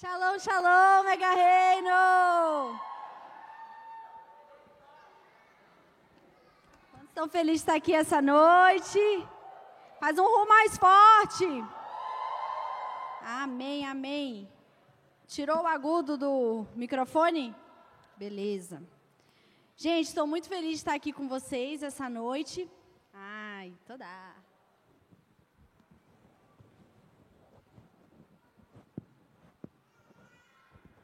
Shalom, shalom, mega reino! Estão felizes de estar aqui essa noite? Faz um rumo mais forte. Amém, amém. Tirou o agudo do microfone? Beleza. Gente, estou muito feliz de estar aqui com vocês essa noite. Ai, toda.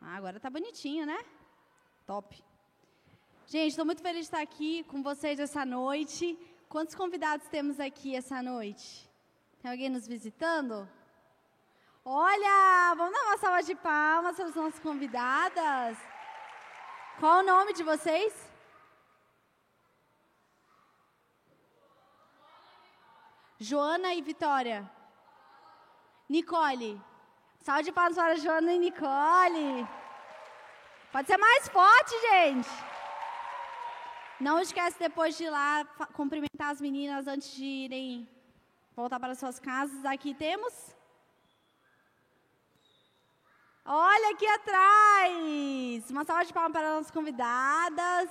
Ah, agora tá bonitinho, né? Top. Gente, estou muito feliz de estar aqui com vocês essa noite. Quantos convidados temos aqui essa noite? Tem alguém nos visitando? Olha, vamos dar uma salva de palmas para as nossas convidadas. Qual o nome de vocês? Joana e Vitória. Nicole. Salve de palmas para Joana e Nicole. Pode ser mais forte, gente. Não esquece depois de ir lá cumprimentar as meninas antes de irem voltar para suas casas. Aqui temos. Olha aqui atrás. Uma salva de palmas para as nossas convidadas.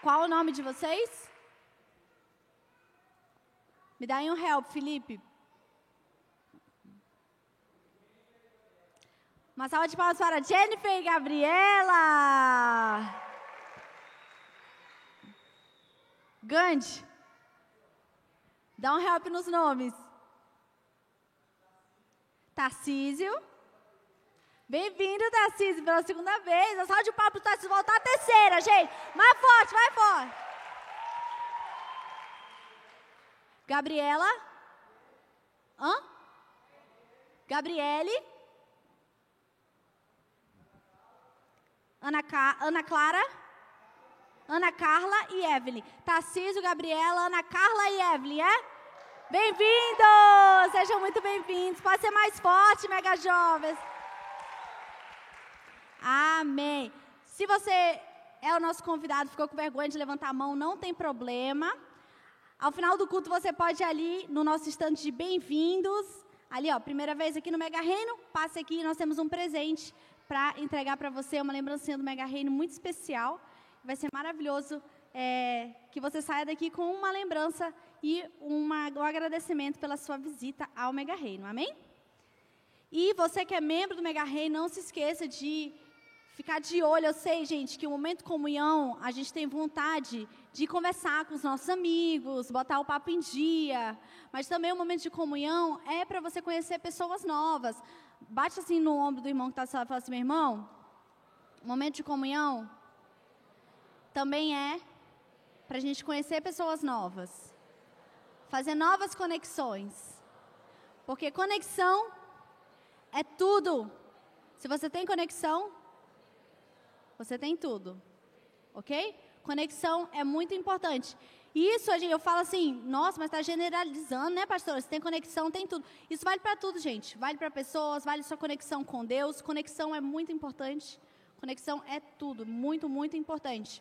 Qual o nome de vocês? Me dá aí um help, Felipe. Uma salva de palmas para Jennifer e Gabriela. Gandhi. Dá um help nos nomes. Tarcísio. Bem-vindo, Tarcísio, pela segunda vez. A salva de palmas para o Tarcísio voltar a terceira, gente. Mais forte, mais forte. Gabriela. Hã? Gabriele. Ana, Ca... Ana Clara, Ana Carla e Evelyn. Tarcísio, Gabriela, Ana Carla e Evelyn, é? Bem-vindos! Sejam muito bem-vindos. Pode ser mais forte, mega jovens. Amém. Se você é o nosso convidado, ficou com vergonha de levantar a mão, não tem problema. Ao final do culto, você pode ir ali no nosso estande de bem-vindos. Ali, ó, primeira vez aqui no Mega Reino, passe aqui, nós temos um presente para entregar para você uma lembrancinha do Mega Reino muito especial. Vai ser maravilhoso é, que você saia daqui com uma lembrança e uma, um agradecimento pela sua visita ao Mega Reino. Amém? E você que é membro do Mega Reino, não se esqueça de ficar de olho. Eu sei, gente, que o momento de comunhão, a gente tem vontade de conversar com os nossos amigos, botar o papo em dia. Mas também o momento de comunhão é para você conhecer pessoas novas. Bate assim no ombro do irmão que está e fala assim, meu irmão, momento de comunhão também é para a gente conhecer pessoas novas. Fazer novas conexões. Porque conexão é tudo. Se você tem conexão, você tem tudo. Ok? Conexão é muito importante. Isso, eu falo assim, nossa, mas está generalizando, né, pastor? Se tem conexão, tem tudo. Isso vale para tudo, gente. Vale para pessoas, vale sua conexão com Deus. Conexão é muito importante. Conexão é tudo, muito, muito importante.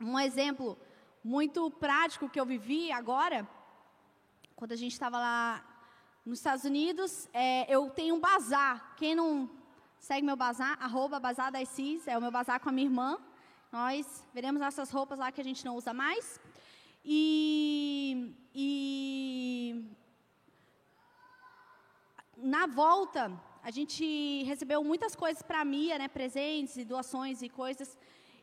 Um exemplo muito prático que eu vivi agora, quando a gente estava lá nos Estados Unidos, é, eu tenho um bazar. Quem não segue meu bazar, arroba bazar das CIS, é o meu bazar com a minha irmã. Nós veremos nossas roupas lá que a gente não usa mais. E, e na volta, a gente recebeu muitas coisas para a Mia, né, presentes e doações e coisas.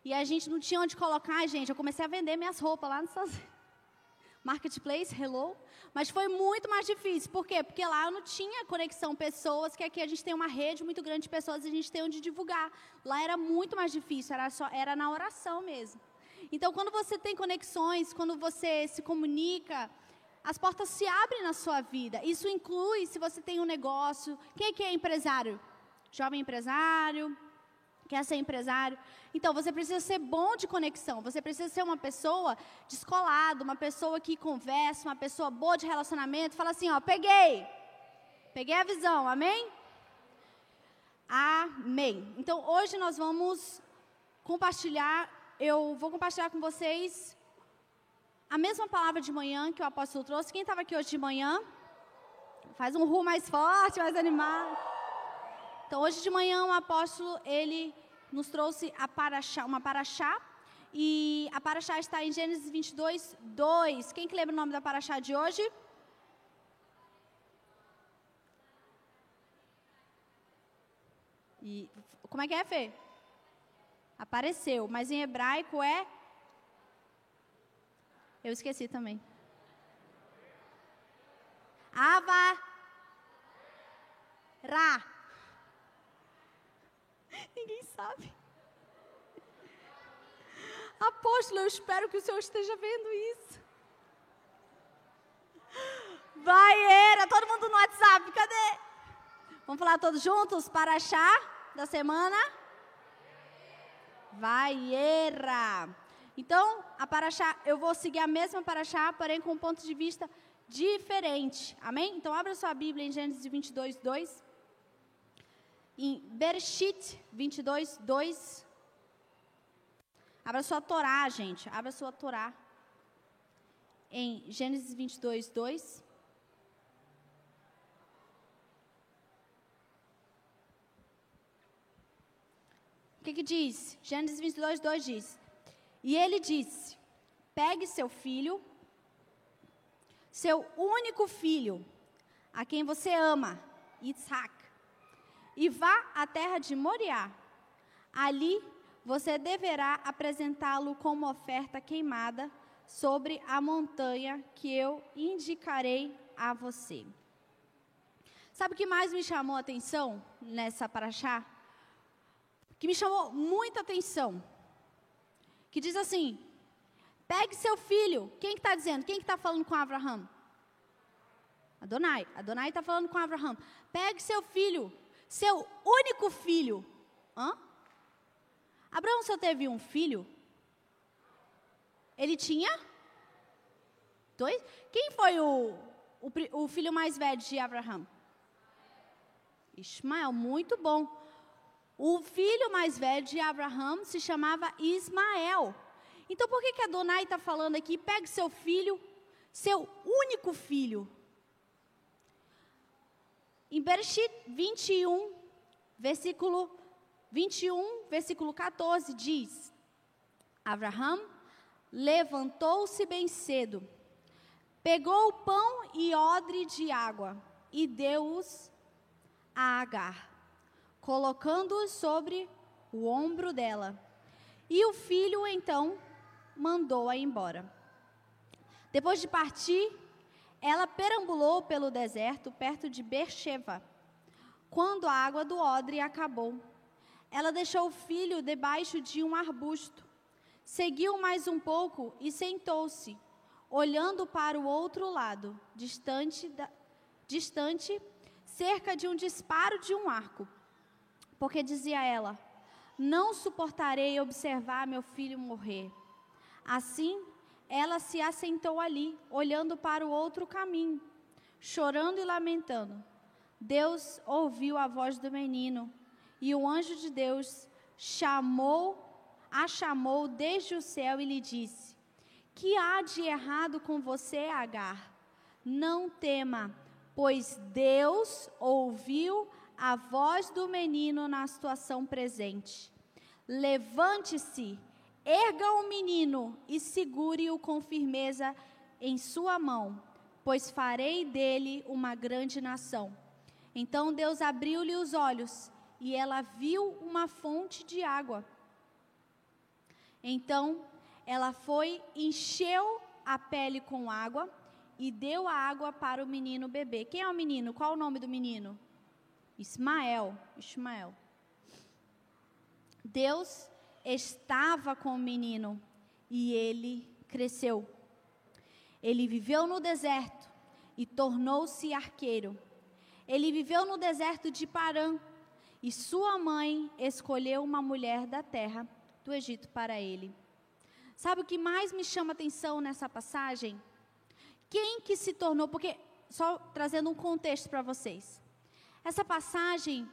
E a gente não tinha onde colocar, gente. Eu comecei a vender minhas roupas lá no Marketplace, hello. Mas foi muito mais difícil. Por quê? Porque lá eu não tinha conexão pessoas, que aqui a gente tem uma rede muito grande de pessoas e a gente tem onde divulgar. Lá era muito mais difícil, era, só, era na oração mesmo. Então, quando você tem conexões, quando você se comunica, as portas se abrem na sua vida. Isso inclui se você tem um negócio. Quem é que é empresário? Jovem empresário, quer ser empresário. Então, você precisa ser bom de conexão. Você precisa ser uma pessoa descolada, uma pessoa que conversa, uma pessoa boa de relacionamento. Fala assim, ó, peguei. Peguei a visão, amém? Amém. Então, hoje nós vamos compartilhar eu vou compartilhar com vocês a mesma palavra de manhã que o apóstolo trouxe. Quem estava aqui hoje de manhã? Faz um ru mais forte, mais animado. Então, hoje de manhã, o apóstolo, ele nos trouxe a paraxá, uma paraxá, e a paraxá está em Gênesis 22, 2. Quem que lembra o nome da paraxá de hoje? E, como é que é, Fê? Apareceu, mas em hebraico é. Eu esqueci também. Ava. Ra. Ninguém sabe. Apóstolo, eu espero que o Senhor esteja vendo isso. Vai, era, todo mundo no WhatsApp, cadê? Vamos falar todos juntos para achar da semana? Vaiera. Então, a paraxá, eu vou seguir a mesma paraxá, porém com um ponto de vista diferente. Amém? Então, abra sua Bíblia em Gênesis 22, 2. Em Bereshit 22, 2. Abra sua Torá, gente. Abra sua Torá. Em Gênesis 22, 2. Que, que diz? Gênesis 22, 2 diz: E ele disse: Pegue seu filho, seu único filho, a quem você ama, Isaac, e vá à terra de Moriá. Ali você deverá apresentá-lo como oferta queimada sobre a montanha que eu indicarei a você. Sabe o que mais me chamou a atenção nessa paraxá? Que me chamou muita atenção. Que diz assim: pegue seu filho. Quem está dizendo? Quem está que tá falando com Abraão? Adonai. Adonai está falando com Abraão. Pegue seu filho, seu único filho. Hã? Abraão só teve um filho? Ele tinha? Dois? Quem foi o, o, o filho mais velho de Abraão? Ismael, muito bom. O filho mais velho de Abraão se chamava Ismael. Então, por que, que Adonai está falando aqui? Pegue seu filho, seu único filho. Em Bereshit 21, versículo 21, versículo 14, diz: Abraão levantou-se bem cedo, pegou o pão e odre de água e deu-os a Agar colocando-o sobre o ombro dela. E o filho então mandou-a embora. Depois de partir, ela perambulou pelo deserto perto de Beersheba. Quando a água do odre acabou, ela deixou o filho debaixo de um arbusto. Seguiu mais um pouco e sentou-se, olhando para o outro lado, distante, da, distante cerca de um disparo de um arco. Porque dizia ela: Não suportarei observar meu filho morrer. Assim, ela se assentou ali, olhando para o outro caminho, chorando e lamentando. Deus ouviu a voz do menino, e o anjo de Deus chamou, a chamou desde o céu e lhe disse: Que há de errado com você, Agar? Não tema, pois Deus ouviu a voz do menino na situação presente. Levante-se, erga o menino e segure-o com firmeza em sua mão, pois farei dele uma grande nação. Então Deus abriu-lhe os olhos e ela viu uma fonte de água. Então ela foi, encheu a pele com água e deu a água para o menino beber. Quem é o menino? Qual o nome do menino? Ismael, Ismael. Deus estava com o menino e ele cresceu. Ele viveu no deserto e tornou-se arqueiro. Ele viveu no deserto de Parã e sua mãe escolheu uma mulher da terra do Egito para ele. Sabe o que mais me chama atenção nessa passagem? Quem que se tornou, porque só trazendo um contexto para vocês. Essa passagem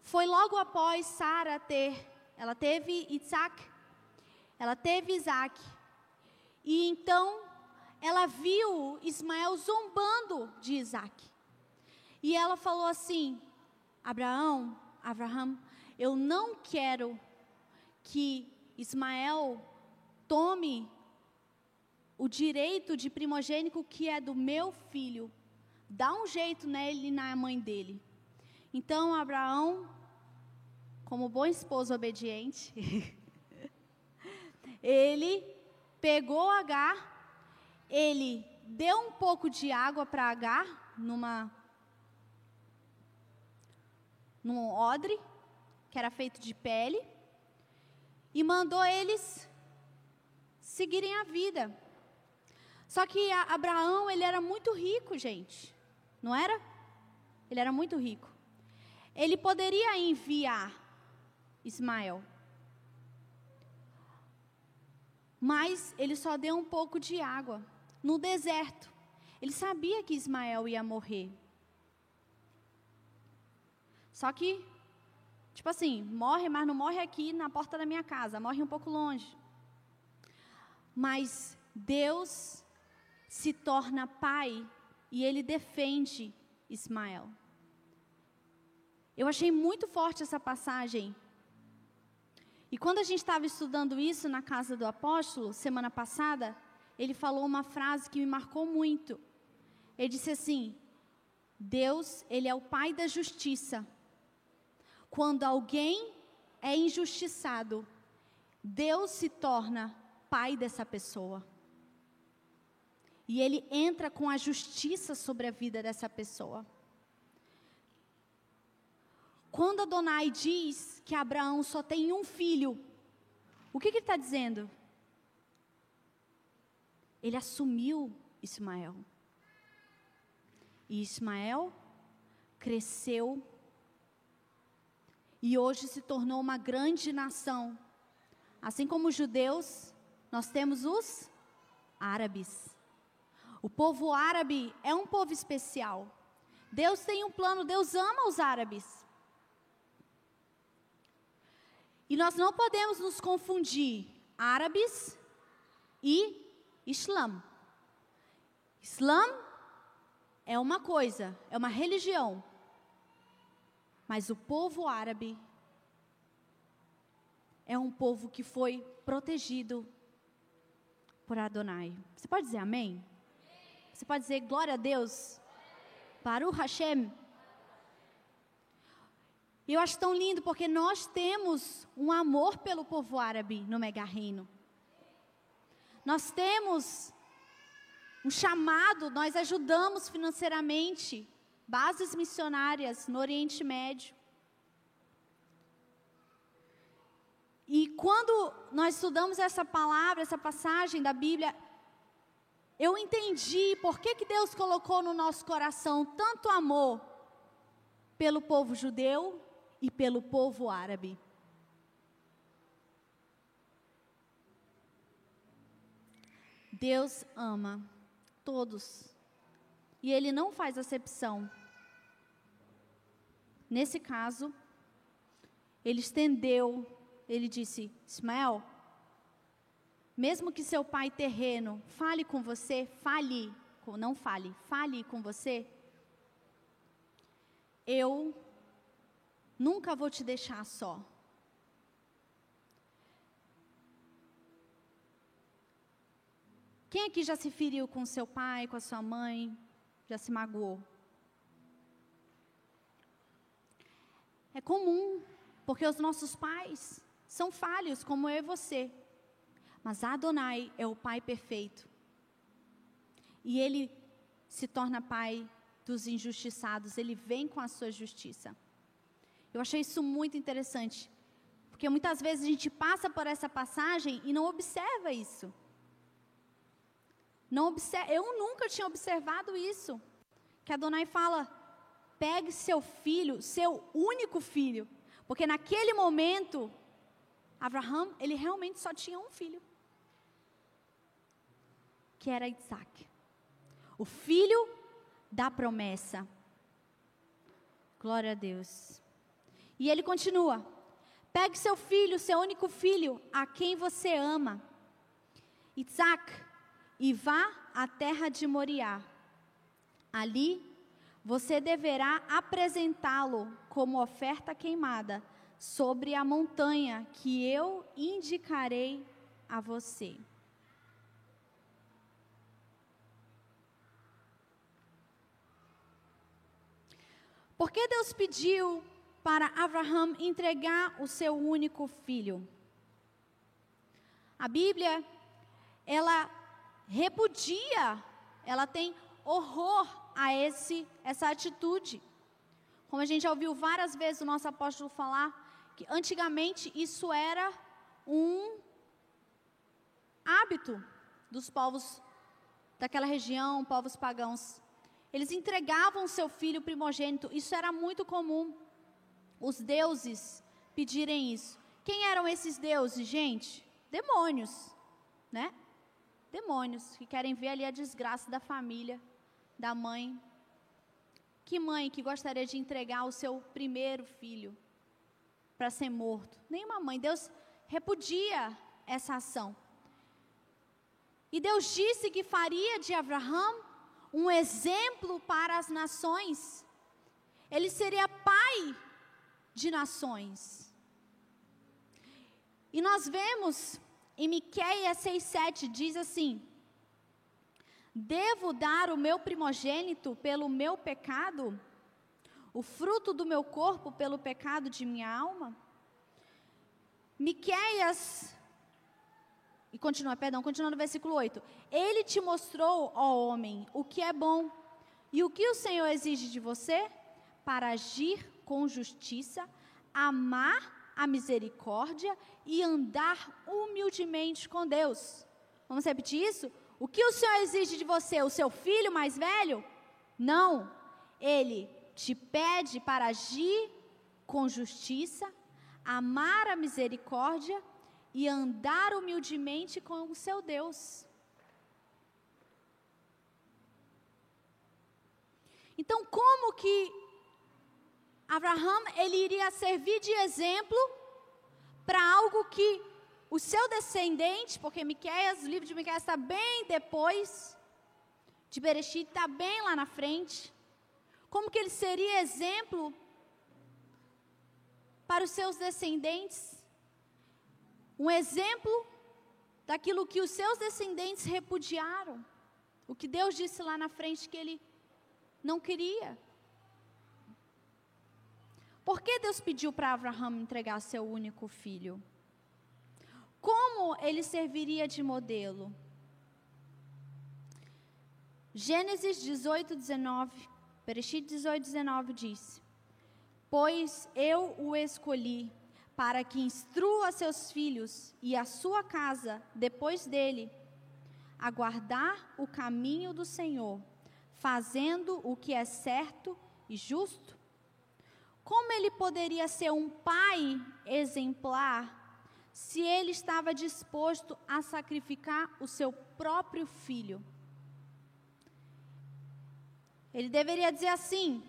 foi logo após Sara ter, ela teve Isaac, ela teve Isaac. E então ela viu Ismael zombando de Isaac. E ela falou assim: Abraão, Abraham, eu não quero que Ismael tome o direito de primogênico que é do meu filho. Dá um jeito nele e na mãe dele. Então Abraão, como bom esposo obediente, ele pegou Agar, ele deu um pouco de água para Agar numa num odre que era feito de pele e mandou eles seguirem a vida. Só que Abraão, ele era muito rico, gente. Não era? Ele era muito rico. Ele poderia enviar Ismael. Mas ele só deu um pouco de água no deserto. Ele sabia que Ismael ia morrer. Só que, tipo assim, morre, mas não morre aqui na porta da minha casa, morre um pouco longe. Mas Deus se torna pai e ele defende Ismael. Eu achei muito forte essa passagem. E quando a gente estava estudando isso na casa do apóstolo, semana passada, ele falou uma frase que me marcou muito. Ele disse assim: Deus, ele é o pai da justiça. Quando alguém é injustiçado, Deus se torna pai dessa pessoa. E ele entra com a justiça sobre a vida dessa pessoa. Quando Adonai diz que Abraão só tem um filho, o que, que ele está dizendo? Ele assumiu Ismael. E Ismael cresceu e hoje se tornou uma grande nação. Assim como os judeus, nós temos os árabes. O povo árabe é um povo especial. Deus tem um plano, Deus ama os árabes. E nós não podemos nos confundir árabes e Islã. Islã é uma coisa, é uma religião. Mas o povo árabe é um povo que foi protegido por Adonai. Você pode dizer amém? Você pode dizer glória a Deus? O Hashem. E eu acho tão lindo porque nós temos um amor pelo povo árabe no Mega Reino. Nós temos um chamado, nós ajudamos financeiramente bases missionárias no Oriente Médio. E quando nós estudamos essa palavra, essa passagem da Bíblia, eu entendi por que, que Deus colocou no nosso coração tanto amor pelo povo judeu e pelo povo árabe. Deus ama todos. E Ele não faz acepção. Nesse caso, ele estendeu, ele disse: Ismael, mesmo que seu pai terreno fale com você, fale, não fale, fale com você, eu nunca vou te deixar só. Quem aqui já se feriu com seu pai, com a sua mãe, já se magoou? É comum, porque os nossos pais são falhos, como eu e você. Mas Adonai é o Pai perfeito. E Ele se torna Pai dos injustiçados, Ele vem com a sua justiça. Eu achei isso muito interessante, porque muitas vezes a gente passa por essa passagem e não observa isso. Não observa, eu nunca tinha observado isso. Que Adonai fala: pegue seu filho, seu único filho. Porque naquele momento, Abraão, ele realmente só tinha um filho. Que era Isaac. O filho da promessa. Glória a Deus. E ele continua: pegue seu filho, seu único filho, a quem você ama, Isaac, e vá à terra de Moriá. Ali você deverá apresentá-lo como oferta queimada sobre a montanha que eu indicarei a você. Por que Deus pediu para Abraão entregar o seu único filho? A Bíblia, ela repudia, ela tem horror a esse essa atitude. Como a gente já ouviu várias vezes o nosso apóstolo falar, que antigamente isso era um hábito dos povos daquela região, povos pagãos. Eles entregavam seu filho primogênito, isso era muito comum. Os deuses pedirem isso. Quem eram esses deuses, gente? Demônios, né? Demônios que querem ver ali a desgraça da família, da mãe. Que mãe que gostaria de entregar o seu primeiro filho para ser morto? Nenhuma mãe. Deus repudia essa ação. E Deus disse que faria de Abraão um exemplo para as nações. Ele seria pai de nações. E nós vemos em Miqueias 6:7 diz assim: Devo dar o meu primogênito pelo meu pecado? O fruto do meu corpo pelo pecado de minha alma? Miqueias e continua, perdão, continua no versículo 8. Ele te mostrou, ó homem, o que é bom. E o que o Senhor exige de você? Para agir com justiça, amar a misericórdia e andar humildemente com Deus. Vamos repetir isso? O que o Senhor exige de você? O seu filho mais velho? Não. Ele te pede para agir com justiça, amar a misericórdia e andar humildemente com o seu Deus. Então, como que Abraão ele iria servir de exemplo para algo que o seu descendente, porque Miqueias, o livro de Miqueias está bem depois de Bereshit, está bem lá na frente. Como que ele seria exemplo para os seus descendentes? Um exemplo daquilo que os seus descendentes repudiaram. O que Deus disse lá na frente que ele não queria. Por que Deus pediu para Abraão entregar seu único filho? Como ele serviria de modelo? Gênesis 18, 19, Bereshit 18, 19 diz: Pois eu o escolhi para que instrua seus filhos e a sua casa depois dele, a guardar o caminho do Senhor, fazendo o que é certo e justo? Como ele poderia ser um pai exemplar se ele estava disposto a sacrificar o seu próprio filho? Ele deveria dizer assim: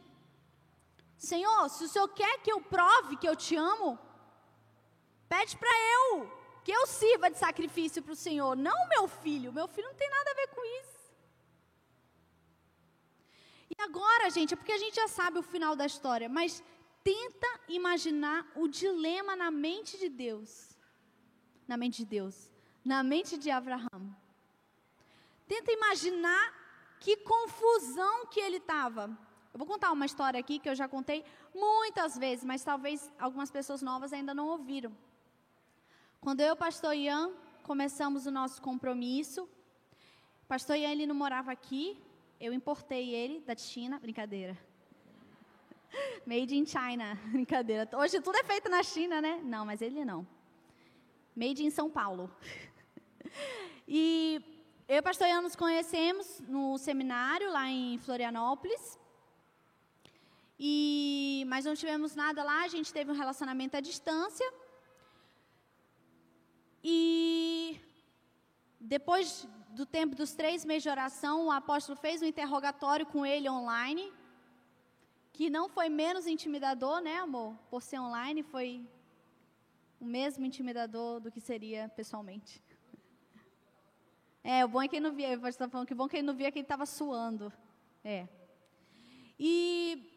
Senhor, se o Senhor quer que eu prove que eu te amo, Pede para eu, que eu sirva de sacrifício para o Senhor, não meu filho. Meu filho não tem nada a ver com isso. E agora, gente, é porque a gente já sabe o final da história, mas tenta imaginar o dilema na mente de Deus. Na mente de Deus. Na mente de Abraão. Tenta imaginar que confusão que ele estava. Eu vou contar uma história aqui que eu já contei muitas vezes, mas talvez algumas pessoas novas ainda não ouviram. Quando eu e o pastor Ian começamos o nosso compromisso, o pastor Ian ele não morava aqui, eu importei ele da China, brincadeira. Made in China, brincadeira. Hoje tudo é feito na China, né? Não, mas ele não. Made in São Paulo. e eu e o pastor Ian nos conhecemos no seminário lá em Florianópolis. E, mas não tivemos nada lá, a gente teve um relacionamento à distância. E depois do tempo dos três meses de oração, o apóstolo fez um interrogatório com ele online, que não foi menos intimidador, né, amor? Por ser online, foi o mesmo intimidador do que seria pessoalmente. É, o bom é que ele não via, o tá falando que bom é que ele não via que ele estava suando. É. E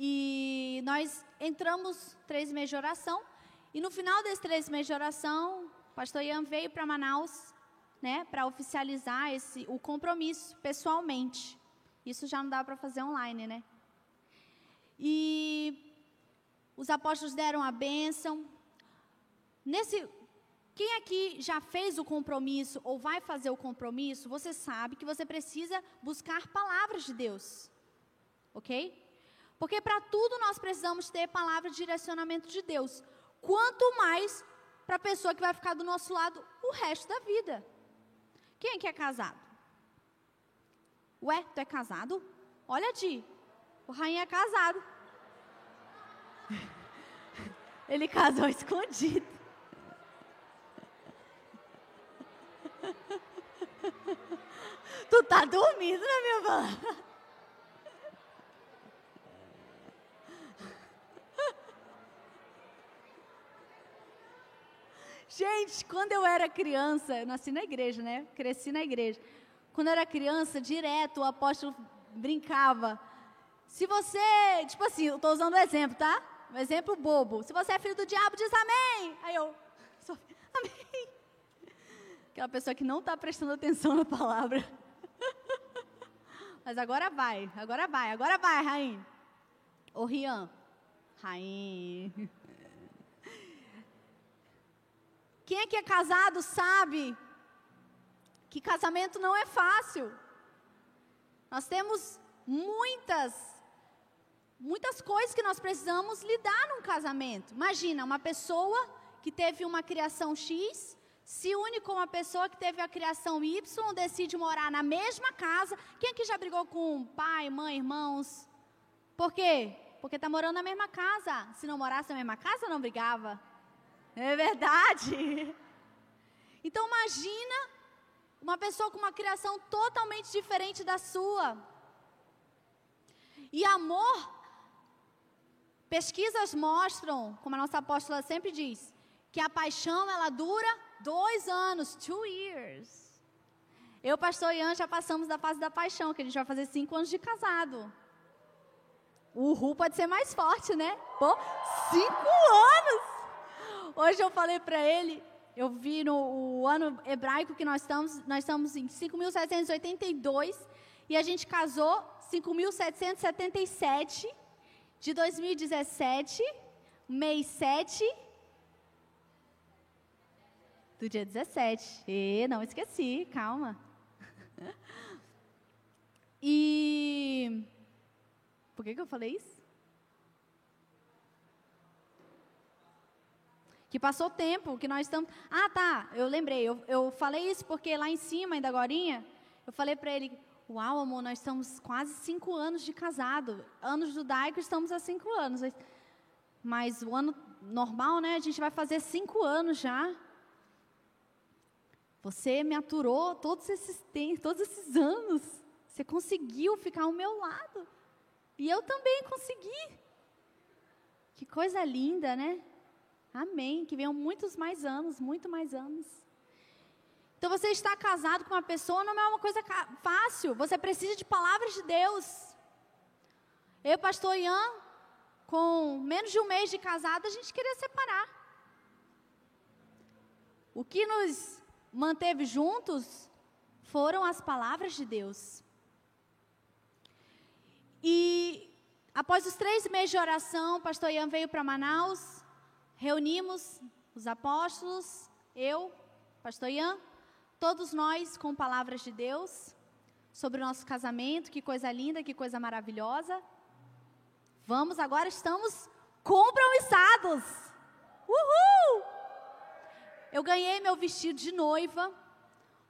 E nós entramos três meses de oração. E no final desses três meses de oração, o pastor Ian veio para Manaus, né, para oficializar esse, o compromisso pessoalmente. Isso já não dá para fazer online, né? E os apóstolos deram a bênção. Nesse, quem aqui já fez o compromisso ou vai fazer o compromisso, você sabe que você precisa buscar palavras de Deus. Ok? Porque para tudo nós precisamos ter palavra de direcionamento de Deus. Quanto mais para a pessoa que vai ficar do nosso lado o resto da vida. Quem é que é casado? Ué, tu é casado? Olha, Di, o rainha é casado. Ele casou escondido. tu tá dormindo na minha palavra. Gente, quando eu era criança, eu nasci na igreja, né? Cresci na igreja. Quando eu era criança, direto o apóstolo brincava. Se você, tipo assim, eu estou usando um exemplo, tá? Um exemplo bobo. Se você é filho do diabo, diz amém. Aí eu, sou, amém. Aquela pessoa que não está prestando atenção na palavra. Mas agora vai, agora vai, agora vai, Rainha. Ô Rian, Rainha. Quem é que é casado sabe que casamento não é fácil. Nós temos muitas, muitas coisas que nós precisamos lidar num casamento. Imagina, uma pessoa que teve uma criação X se une com uma pessoa que teve a criação Y, decide morar na mesma casa. Quem aqui já brigou com pai, mãe, irmãos? Por quê? Porque está morando na mesma casa. Se não morasse na mesma casa, não brigava. É verdade. Então imagina uma pessoa com uma criação totalmente diferente da sua. E amor, pesquisas mostram, como a nossa apóstola sempre diz, que a paixão ela dura dois anos, two years. Eu, pastor Ian, já passamos da fase da paixão, que a gente vai fazer cinco anos de casado. O Ru pode ser mais forte, né? Pô, cinco anos! Hoje eu falei para ele, eu vi no ano hebraico que nós estamos, nós estamos em 5.782 e a gente casou 5.777 de 2017, mês 7 do dia 17. E não esqueci, calma. E por que, que eu falei isso? Que passou tempo, que nós estamos. Ah, tá, eu lembrei, eu, eu falei isso porque lá em cima, ainda agora, eu falei para ele: Uau, amor, nós estamos quase cinco anos de casado. Anos judaico, estamos há cinco anos. Mas o ano normal, né? A gente vai fazer cinco anos já. Você me aturou todos esses todos esses anos. Você conseguiu ficar ao meu lado. E eu também consegui. Que coisa linda, né? Amém. Que venham muitos mais anos, muito mais anos. Então você está casado com uma pessoa não é uma coisa fácil. Você precisa de palavras de Deus. Eu, pastor Ian, com menos de um mês de casado, a gente queria separar. O que nos manteve juntos foram as palavras de Deus. E após os três meses de oração, o pastor Ian veio para Manaus reunimos os apóstolos, eu, pastor Ian, todos nós com palavras de Deus sobre o nosso casamento, que coisa linda, que coisa maravilhosa. Vamos, agora estamos compromissados. Uhul! Eu ganhei meu vestido de noiva.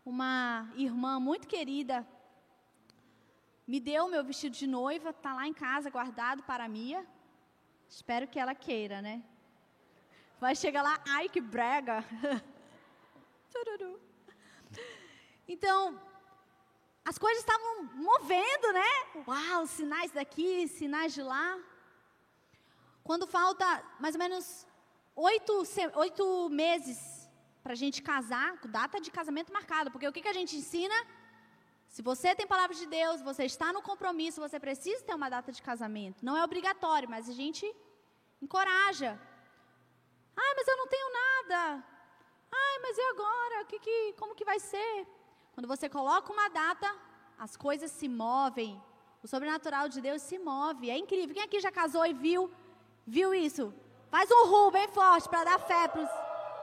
Uma irmã muito querida me deu meu vestido de noiva, está lá em casa guardado para a Mia. Espero que ela queira, né? Vai chegar lá, ai que brega. então, as coisas estavam movendo, né? Uau, sinais daqui, sinais de lá. Quando falta mais ou menos oito, oito meses para a gente casar, com data de casamento marcada, porque o que, que a gente ensina? Se você tem palavra de Deus, você está no compromisso, você precisa ter uma data de casamento. Não é obrigatório, mas a gente encoraja. Ai, mas eu não tenho nada. Ai, mas e agora? Que que, como que vai ser? Quando você coloca uma data, as coisas se movem. O sobrenatural de Deus se move. É incrível. Quem aqui já casou e viu? Viu isso? Faz um ru bem forte para dar fé para os.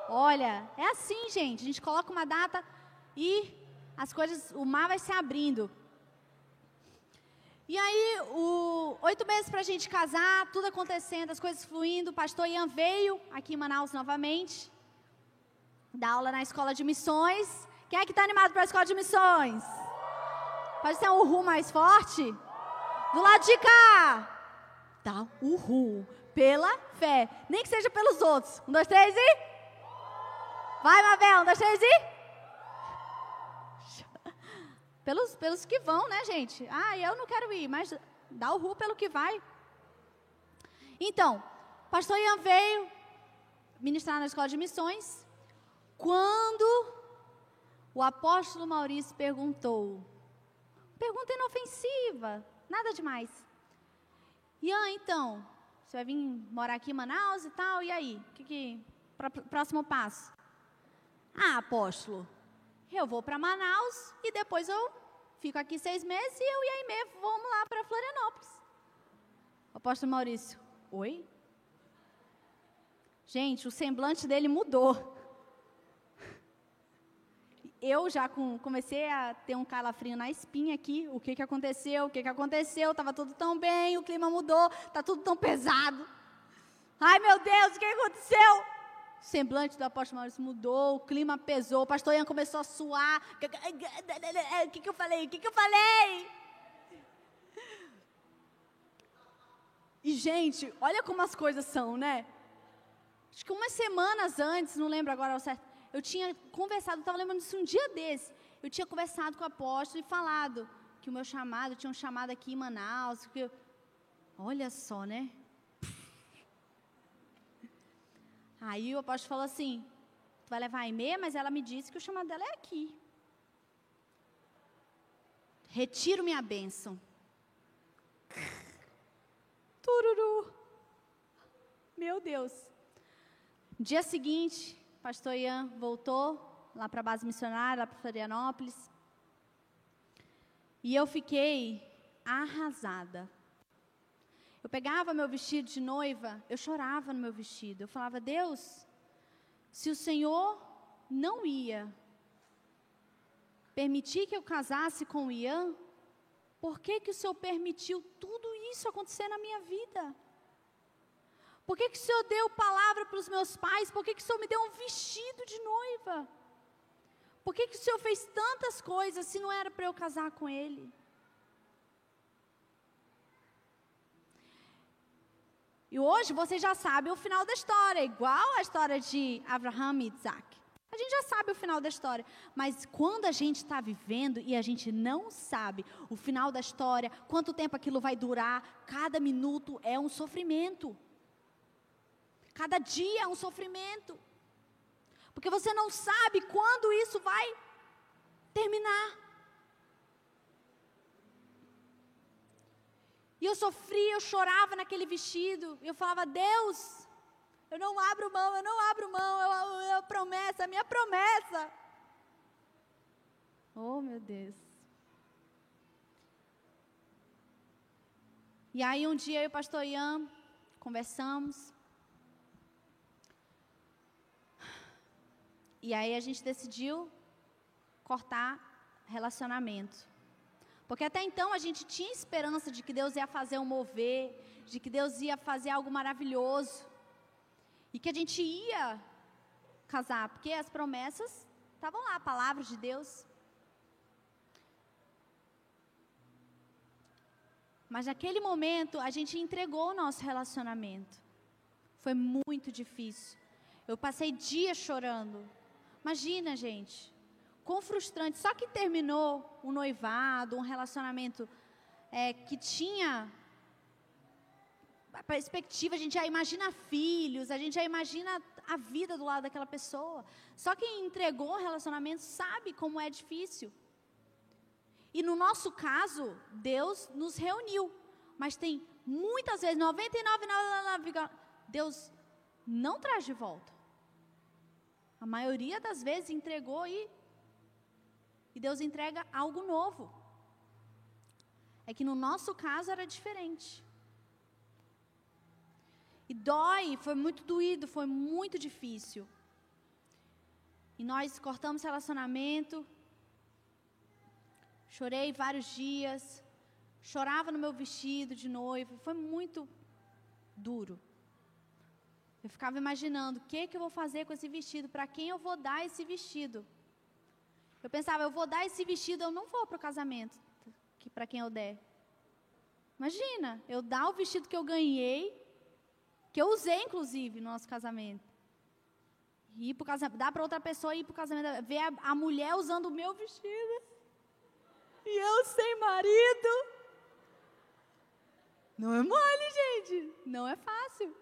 Olha, é assim, gente. A gente coloca uma data e as coisas, o mar vai se abrindo. E aí, o, oito meses para a gente casar, tudo acontecendo, as coisas fluindo. O pastor Ian veio aqui em Manaus novamente, dar aula na escola de missões. Quem é que está animado para a escola de missões? Pode ser um uhul mais forte? Do lado de cá. Dá uhul. Pela fé. Nem que seja pelos outros. Um, dois, três e. Vai, Mabel. Um, dois, três e. Pelos, pelos que vão, né, gente? Ah, eu não quero ir, mas dá o ru pelo que vai. Então, pastor Ian veio ministrar na escola de missões. Quando o apóstolo Maurício perguntou, pergunta inofensiva, nada demais. Ian, então, você vai vir morar aqui em Manaus e tal, e aí? Que, que, próximo passo? Ah, apóstolo, eu vou para Manaus e depois eu fico aqui seis meses e eu e a Aimee vamos lá para Florianópolis. O apóstolo Maurício, oi? Gente, o semblante dele mudou. Eu já com, comecei a ter um calafrio na espinha aqui. O que, que aconteceu? O que, que aconteceu? Estava tudo tão bem, o clima mudou, está tudo tão pesado. Ai meu Deus, o que aconteceu? O semblante do apóstolo Maurício mudou, o clima pesou, o pastor Ian começou a suar. O que, que eu falei? O que, que eu falei? E, gente, olha como as coisas são, né? Acho que umas semanas antes, não lembro agora ao certo, eu tinha conversado, estava lembrando disso um dia desse. Eu tinha conversado com o apóstolo e falado que o meu chamado, tinha um chamado aqui em Manaus. Que eu, olha só, né? Aí o apóstolo falou assim: Tu vai levar a Aimee, mas ela me disse que o chamado dela é aqui. Retiro minha bênção. Tururu. Meu Deus. Dia seguinte, pastor Ian voltou lá para a base missionária, lá para Florianópolis. E eu fiquei arrasada. Eu pegava meu vestido de noiva, eu chorava no meu vestido. Eu falava, Deus, se o Senhor não ia permitir que eu casasse com Ian, por que, que o Senhor permitiu tudo isso acontecer na minha vida? Por que, que o Senhor deu palavra para os meus pais? Por que, que o Senhor me deu um vestido de noiva? Por que, que o Senhor fez tantas coisas se não era para eu casar com ele? E hoje você já sabe o final da história, igual a história de Abraham e Isaac. A gente já sabe o final da história, mas quando a gente está vivendo e a gente não sabe o final da história, quanto tempo aquilo vai durar, cada minuto é um sofrimento. Cada dia é um sofrimento. Porque você não sabe quando isso vai terminar. E eu sofria, eu chorava naquele vestido. E eu falava, Deus, eu não abro mão, eu não abro mão, eu, eu, eu promessa, a minha promessa. Oh, meu Deus. E aí um dia eu e o pastor Ian conversamos. E aí a gente decidiu cortar relacionamento. Porque até então a gente tinha esperança de que Deus ia fazer um mover, de que Deus ia fazer algo maravilhoso. E que a gente ia casar, porque as promessas estavam lá, a palavra de Deus. Mas naquele momento a gente entregou o nosso relacionamento. Foi muito difícil. Eu passei dias chorando. Imagina, gente quão frustrante. Só que terminou um noivado, um relacionamento é, que tinha a perspectiva, a gente já imagina filhos, a gente já imagina a vida do lado daquela pessoa. Só quem entregou o relacionamento sabe como é difícil. E no nosso caso, Deus nos reuniu. Mas tem muitas vezes, 99,9, Deus não traz de volta. A maioria das vezes entregou e, e Deus entrega algo novo. É que no nosso caso era diferente. E dói, foi muito doído, foi muito difícil. E nós cortamos relacionamento. Chorei vários dias. Chorava no meu vestido de noiva. Foi muito duro. Eu ficava imaginando o que, que eu vou fazer com esse vestido, para quem eu vou dar esse vestido. Eu pensava, eu vou dar esse vestido, eu não vou para o casamento, que para quem eu der. Imagina, eu dar o vestido que eu ganhei, que eu usei inclusive no nosso casamento. Ir pro casamento, dar para outra pessoa ir para o casamento, ver a, a mulher usando o meu vestido. E eu sem marido. Não é mole, gente. Não é fácil.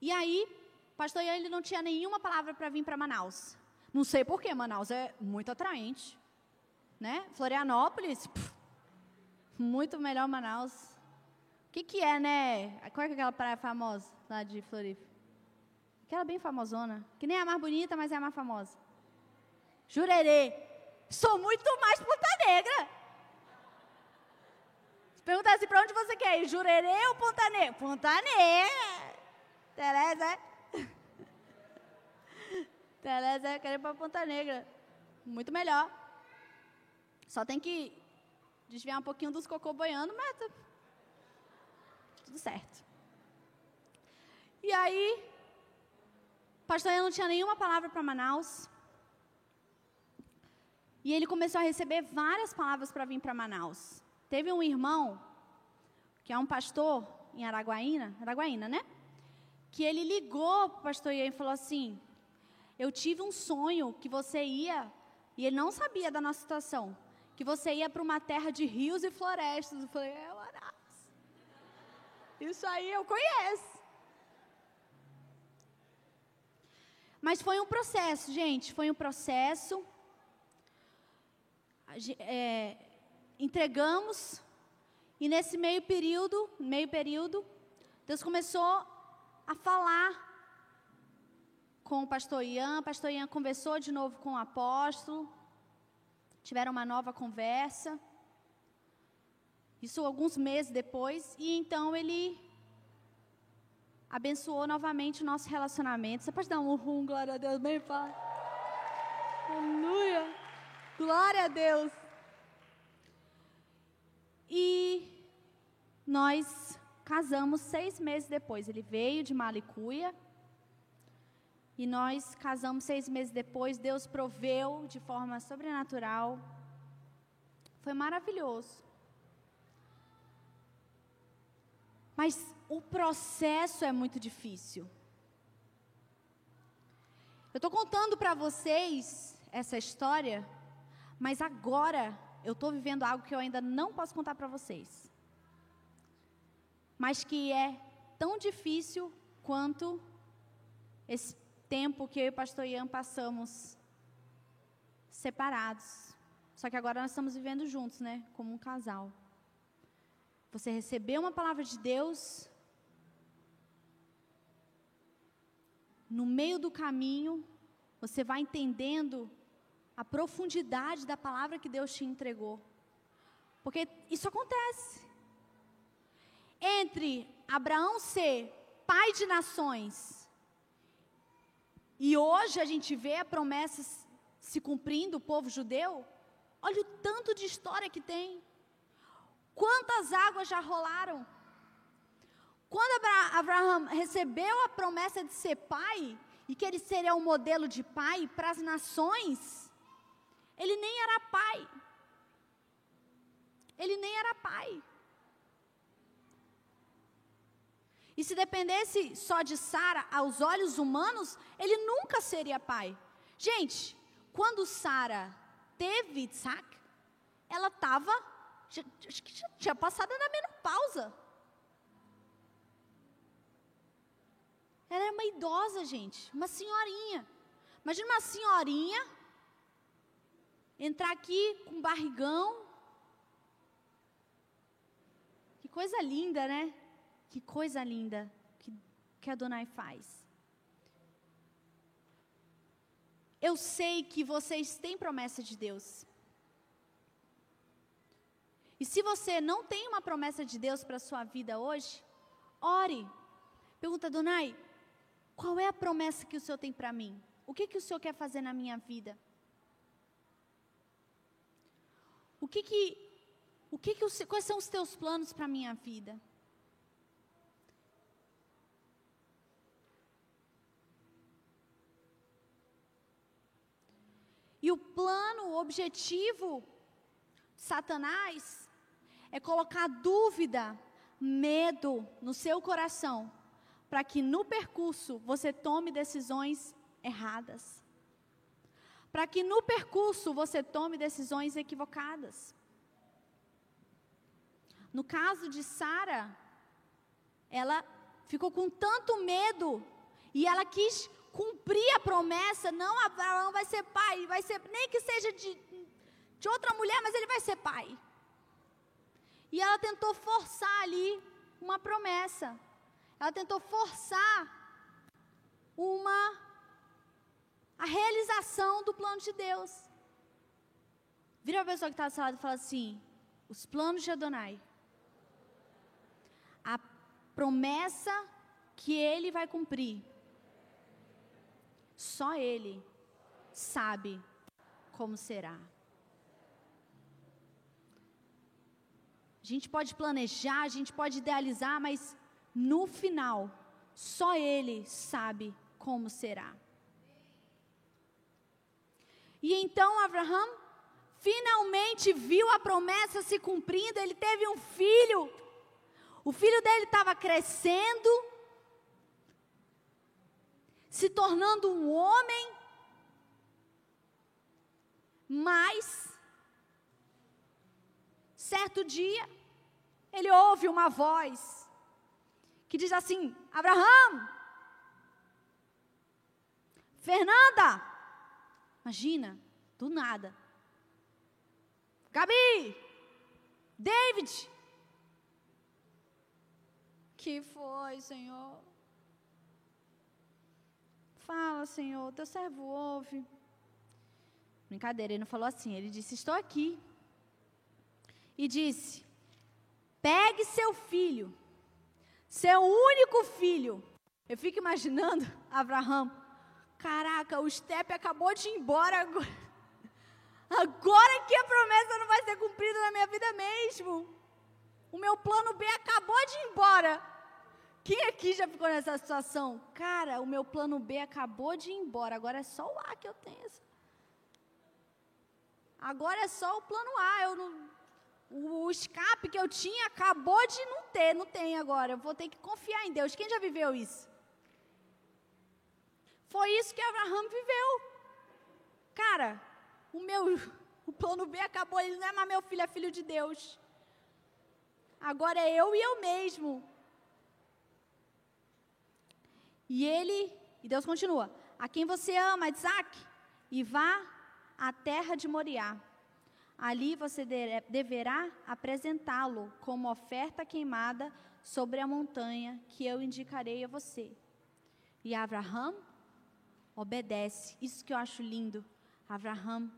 E aí, pastor Ian ele não tinha nenhuma palavra para vir para Manaus. Não sei porquê, Manaus é muito atraente. Né? Florianópolis, pff, muito melhor Manaus. O que, que é, né? Qual é aquela praia famosa lá de Floripa? Aquela bem famosona. Que nem é a mais bonita, mas é a mais famosa. Jurerê. Sou muito mais Ponta Negra. Se perguntar assim, para onde você quer ir? Jurerê ou Ponta Negra? Ponta Negra. Tereza, é? Tereza, eu quero ir para Ponta Negra. Muito melhor. Só tem que desviar um pouquinho dos cocô boiando, mas tá tudo certo. E aí, pastor não tinha nenhuma palavra para Manaus. E ele começou a receber várias palavras para vir para Manaus. Teve um irmão, que é um pastor em Araguaína, Araguaína, né? Que ele ligou para o pastor Ian e falou assim: Eu tive um sonho que você ia, e ele não sabia da nossa situação, que você ia para uma terra de rios e florestas. Eu falei: É, Manaus. Isso aí eu conheço. Mas foi um processo, gente, foi um processo é, entregamos, e nesse meio período, meio período, Deus começou a falar com o pastor Ian, o pastor Ian conversou de novo com o apóstolo, tiveram uma nova conversa, isso alguns meses depois, e então ele abençoou novamente o nosso relacionamento. Você pode dar um rum, glória a Deus, bem, Pai? Aleluia! Glória a Deus. E nós casamos seis meses depois. Ele veio de Malicuia. E nós casamos seis meses depois. Deus proveu de forma sobrenatural. Foi maravilhoso. Mas o processo é muito difícil. Eu estou contando para vocês essa história mas agora eu estou vivendo algo que eu ainda não posso contar para vocês. Mas que é tão difícil quanto esse tempo que eu e o pastor Ian passamos separados. Só que agora nós estamos vivendo juntos, né? Como um casal. Você recebeu uma palavra de Deus. No meio do caminho, você vai entendendo a profundidade da palavra que Deus te entregou. Porque isso acontece. Entre Abraão ser pai de nações e hoje a gente vê a promessa se cumprindo, o povo judeu, olha o tanto de história que tem. Quantas águas já rolaram? Quando Abraão recebeu a promessa de ser pai, e que ele seria um modelo de pai para as nações, ele nem era pai. Ele nem era pai. E se dependesse só de Sara aos olhos humanos, ele nunca seria pai. Gente, quando Sara teve Isaac, ela estava, acho que já tinha passado na menopausa. Ela era uma idosa, gente, uma senhorinha. Imagina uma senhorinha entrar aqui com barrigão. Que coisa linda, né? Que coisa linda que, que Adonai faz. Eu sei que vocês têm promessa de Deus. E se você não tem uma promessa de Deus para a sua vida hoje, ore. Pergunta, Adonai, qual é a promessa que o Senhor tem para mim? O que, que o Senhor quer fazer na minha vida? O que que, o que, que quais são os teus planos para a minha vida? O plano, o objetivo de Satanás é colocar dúvida, medo no seu coração, para que no percurso você tome decisões erradas. Para que no percurso você tome decisões equivocadas. No caso de Sara, ela ficou com tanto medo e ela quis cumprir a promessa, não Abraão vai ser pai, vai ser nem que seja de, de outra mulher, mas ele vai ser pai. E ela tentou forçar ali uma promessa. Ela tentou forçar uma a realização do plano de Deus. Vira a pessoa que está do seu lado e fala assim: os planos de Adonai, a promessa que ele vai cumprir, só ele sabe como será. A gente pode planejar, a gente pode idealizar, mas no final, só ele sabe como será. E então Abraão finalmente viu a promessa se cumprindo, ele teve um filho. O filho dele estava crescendo, se tornando um homem, mas, certo dia, ele ouve uma voz que diz assim: Abraão, Fernanda, Imagina, do nada. Gabi! David! Que foi, Senhor? Fala, Senhor, teu servo ouve. Brincadeira, ele não falou assim, ele disse: Estou aqui. E disse: Pegue seu filho, seu único filho. Eu fico imaginando Abraão Caraca, o step acabou de ir embora agora. Agora que a promessa não vai ser cumprida na minha vida mesmo. O meu plano B acabou de ir embora. Quem aqui já ficou nessa situação? Cara, o meu plano B acabou de ir embora. Agora é só o A que eu tenho. Agora é só o plano A. Eu não, o escape que eu tinha acabou de não ter, não tem agora. Eu vou ter que confiar em Deus. Quem já viveu isso? Foi isso que Abraão viveu. Cara, o meu o plano B acabou, ele não é mais meu filho, é filho de Deus. Agora é eu e eu mesmo. E ele, e Deus continua: A quem você ama, Isaac, e vá à terra de Moriá. Ali você deverá apresentá-lo como oferta queimada sobre a montanha que eu indicarei a você. E Abraão obedece. Isso que eu acho lindo. Abraão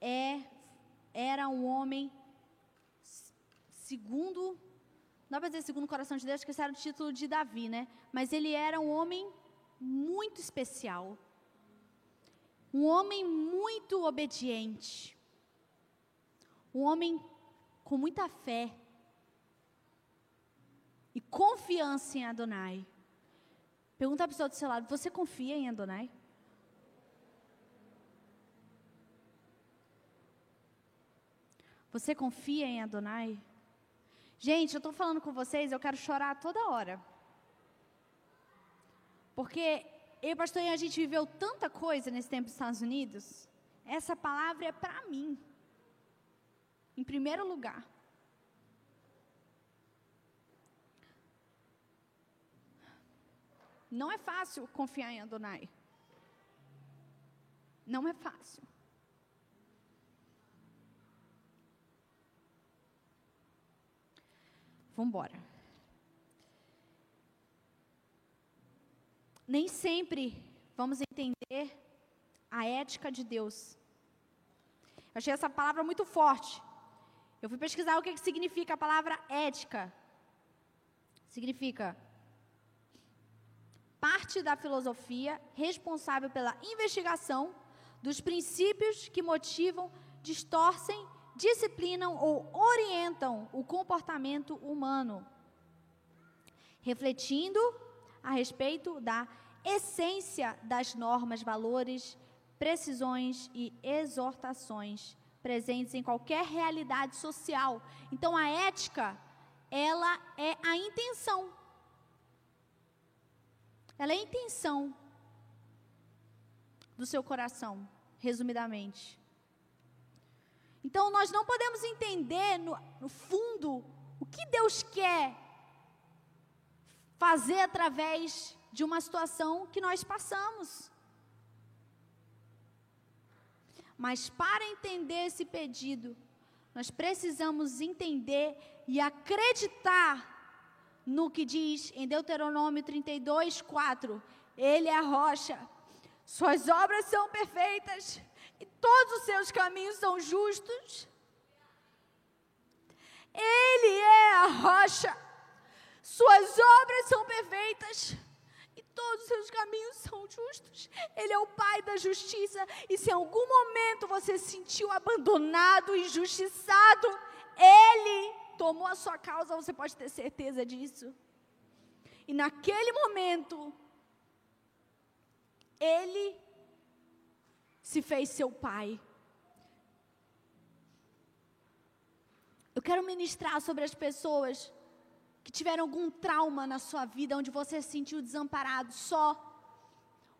é, era um homem segundo, não dá para dizer segundo o coração de Deus, que esse era o título de Davi, né? Mas ele era um homem muito especial. Um homem muito obediente. Um homem com muita fé e confiança em Adonai. Pergunta a pessoa do seu lado: você confia em Adonai? Você confia em Adonai? Gente, eu estou falando com vocês, eu quero chorar toda hora. Porque eu e a gente viveu tanta coisa nesse tempo dos Estados Unidos. Essa palavra é para mim. Em primeiro lugar. Não é fácil confiar em Adonai. Não é fácil. Vamos embora. Nem sempre vamos entender a ética de Deus. Eu achei essa palavra muito forte. Eu fui pesquisar o que, que significa a palavra ética. Significa parte da filosofia responsável pela investigação dos princípios que motivam, distorcem, disciplinam ou orientam o comportamento humano, refletindo a respeito da essência das normas, valores, precisões e exortações presentes em qualquer realidade social. Então a ética, ela é a intenção. Ela é a intenção do seu coração, resumidamente. Então nós não podemos entender no, no fundo o que Deus quer fazer através de uma situação que nós passamos. Mas para entender esse pedido, nós precisamos entender e acreditar no que diz em Deuteronômio 32, 4. Ele é a rocha, suas obras são perfeitas e todos os seus caminhos são justos. Ele é a rocha, suas obras são perfeitas e todos os seus caminhos são justos. Ele é o Pai da justiça. E se em algum momento você se sentiu abandonado, injustiçado, Ele tomou a sua causa, você pode ter certeza disso. E naquele momento, Ele se fez seu Pai. Eu quero ministrar sobre as pessoas que tiveram algum trauma na sua vida, onde você se sentiu desamparado, só,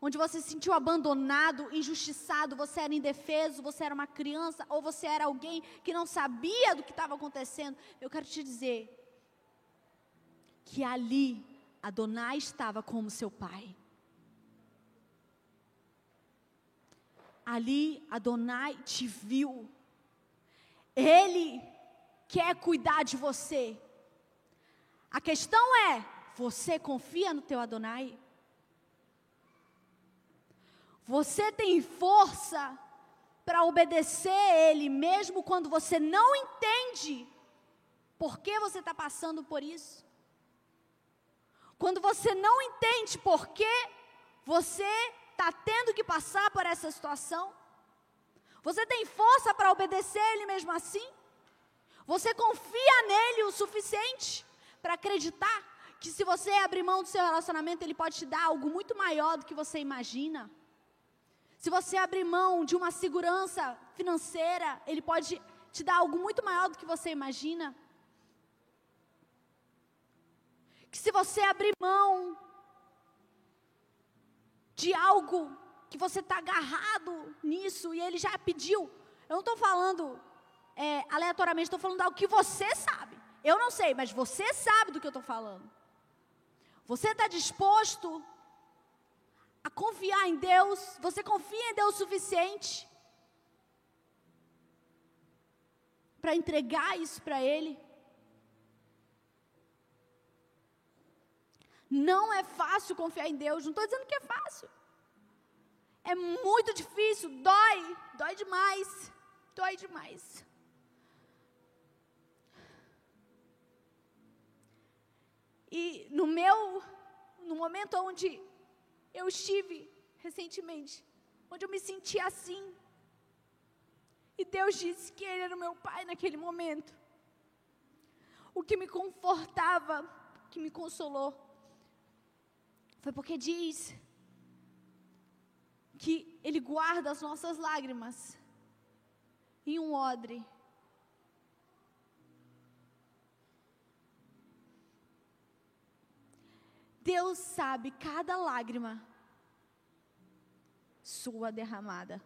onde você se sentiu abandonado, injustiçado, você era indefeso, você era uma criança, ou você era alguém que não sabia do que estava acontecendo, eu quero te dizer que ali Adonai estava como seu pai. Ali Adonai te viu. Ele quer cuidar de você. A questão é: você confia no teu Adonai? Você tem força para obedecer Ele, mesmo quando você não entende por que você está passando por isso? Quando você não entende por que você está tendo que passar por essa situação? Você tem força para obedecer Ele mesmo assim? Você confia nele o suficiente? para acreditar que se você abrir mão do seu relacionamento, ele pode te dar algo muito maior do que você imagina. Se você abrir mão de uma segurança financeira, ele pode te dar algo muito maior do que você imagina. Que se você abrir mão de algo que você está agarrado nisso e ele já pediu, eu não estou falando é, aleatoriamente, estou falando algo que você sabe. Eu não sei, mas você sabe do que eu estou falando. Você está disposto a confiar em Deus? Você confia em Deus o suficiente para entregar isso para Ele? Não é fácil confiar em Deus, não estou dizendo que é fácil. É muito difícil, dói, dói demais, dói demais. E no meu, no momento onde eu estive recentemente, onde eu me senti assim, e Deus disse que Ele era o meu Pai naquele momento. O que me confortava, que me consolou, foi porque diz que Ele guarda as nossas lágrimas em um odre Deus sabe cada lágrima sua derramada.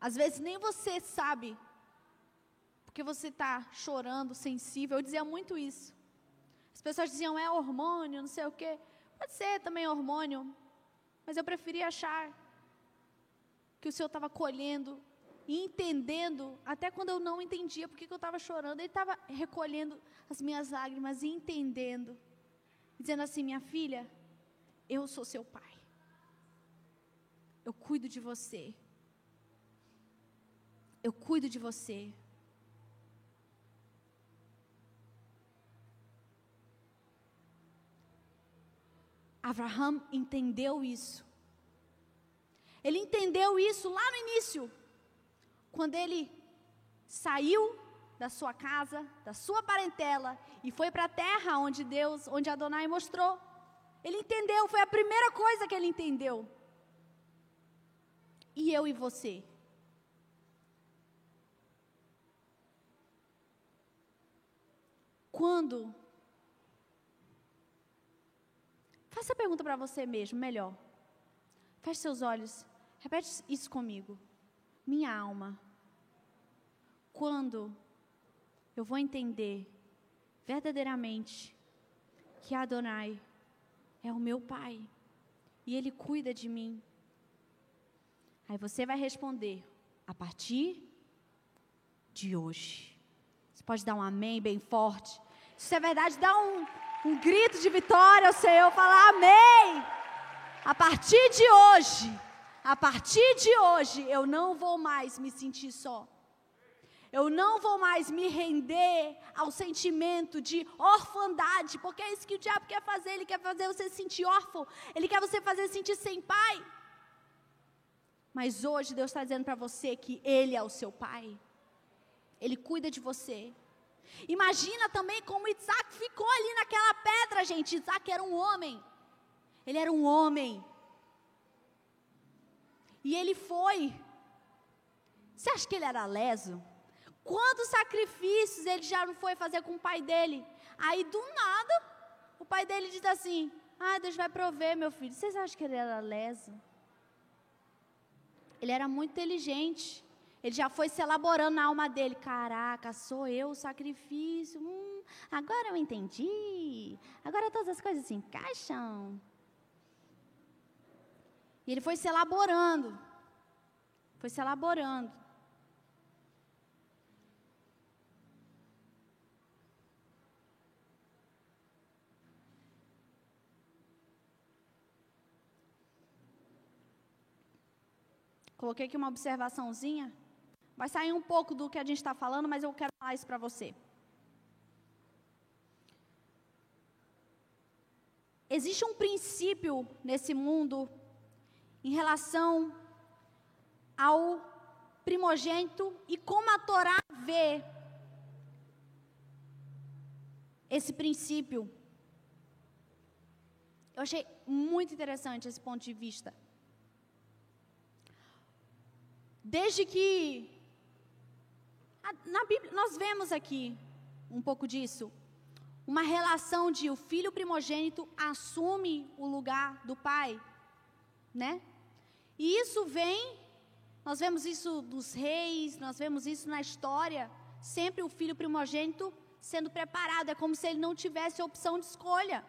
Às vezes nem você sabe, porque você está chorando, sensível. Eu dizia muito isso. As pessoas diziam, é hormônio, não sei o quê. Pode ser também hormônio, mas eu preferia achar que o Senhor estava colhendo e entendendo, até quando eu não entendia porque que eu estava chorando, Ele estava recolhendo as minhas lágrimas e entendendo, dizendo assim: minha filha, eu sou seu pai, eu cuido de você, eu cuido de você. Abraham entendeu isso. Ele entendeu isso lá no início, quando ele saiu da sua casa, da sua parentela e foi para a terra onde Deus, onde Adonai mostrou. Ele entendeu, foi a primeira coisa que ele entendeu. E eu e você? Quando? Faça a pergunta para você mesmo, melhor. Feche seus olhos. Repete isso comigo. Minha alma. Quando eu vou entender verdadeiramente que Adonai é o meu Pai e Ele cuida de mim. Aí você vai responder a partir de hoje. Você pode dar um amém bem forte. Se é verdade, dá um, um grito de vitória ao Senhor, falar amém. A partir de hoje, a partir de hoje, eu não vou mais me sentir só. Eu não vou mais me render ao sentimento de orfandade, porque é isso que o diabo quer fazer. Ele quer fazer você se sentir órfão. Ele quer você fazer se sentir sem pai. Mas hoje Deus está dizendo para você que Ele é o seu pai. Ele cuida de você. Imagina também como Isaac ficou ali naquela pedra, gente. Isaac era um homem. Ele era um homem. E ele foi. Você acha que ele era leso? Quantos sacrifícios ele já não foi fazer com o pai dele? Aí do nada, o pai dele diz assim: Ah, Deus vai prover, meu filho. Vocês acham que ele era leso? Ele era muito inteligente. Ele já foi se elaborando na alma dele. Caraca, sou eu o sacrifício. Hum, agora eu entendi. Agora todas as coisas se encaixam. E ele foi se elaborando. Foi se elaborando. Coloquei aqui uma observaçãozinha. Vai sair um pouco do que a gente está falando, mas eu quero falar isso para você. Existe um princípio nesse mundo em relação ao primogênito e como a Torá vê esse princípio. Eu achei muito interessante esse ponto de vista. Desde que na Bíblia nós vemos aqui um pouco disso, uma relação de o filho primogênito assume o lugar do pai, né? E isso vem, nós vemos isso dos reis, nós vemos isso na história, sempre o filho primogênito sendo preparado, é como se ele não tivesse opção de escolha.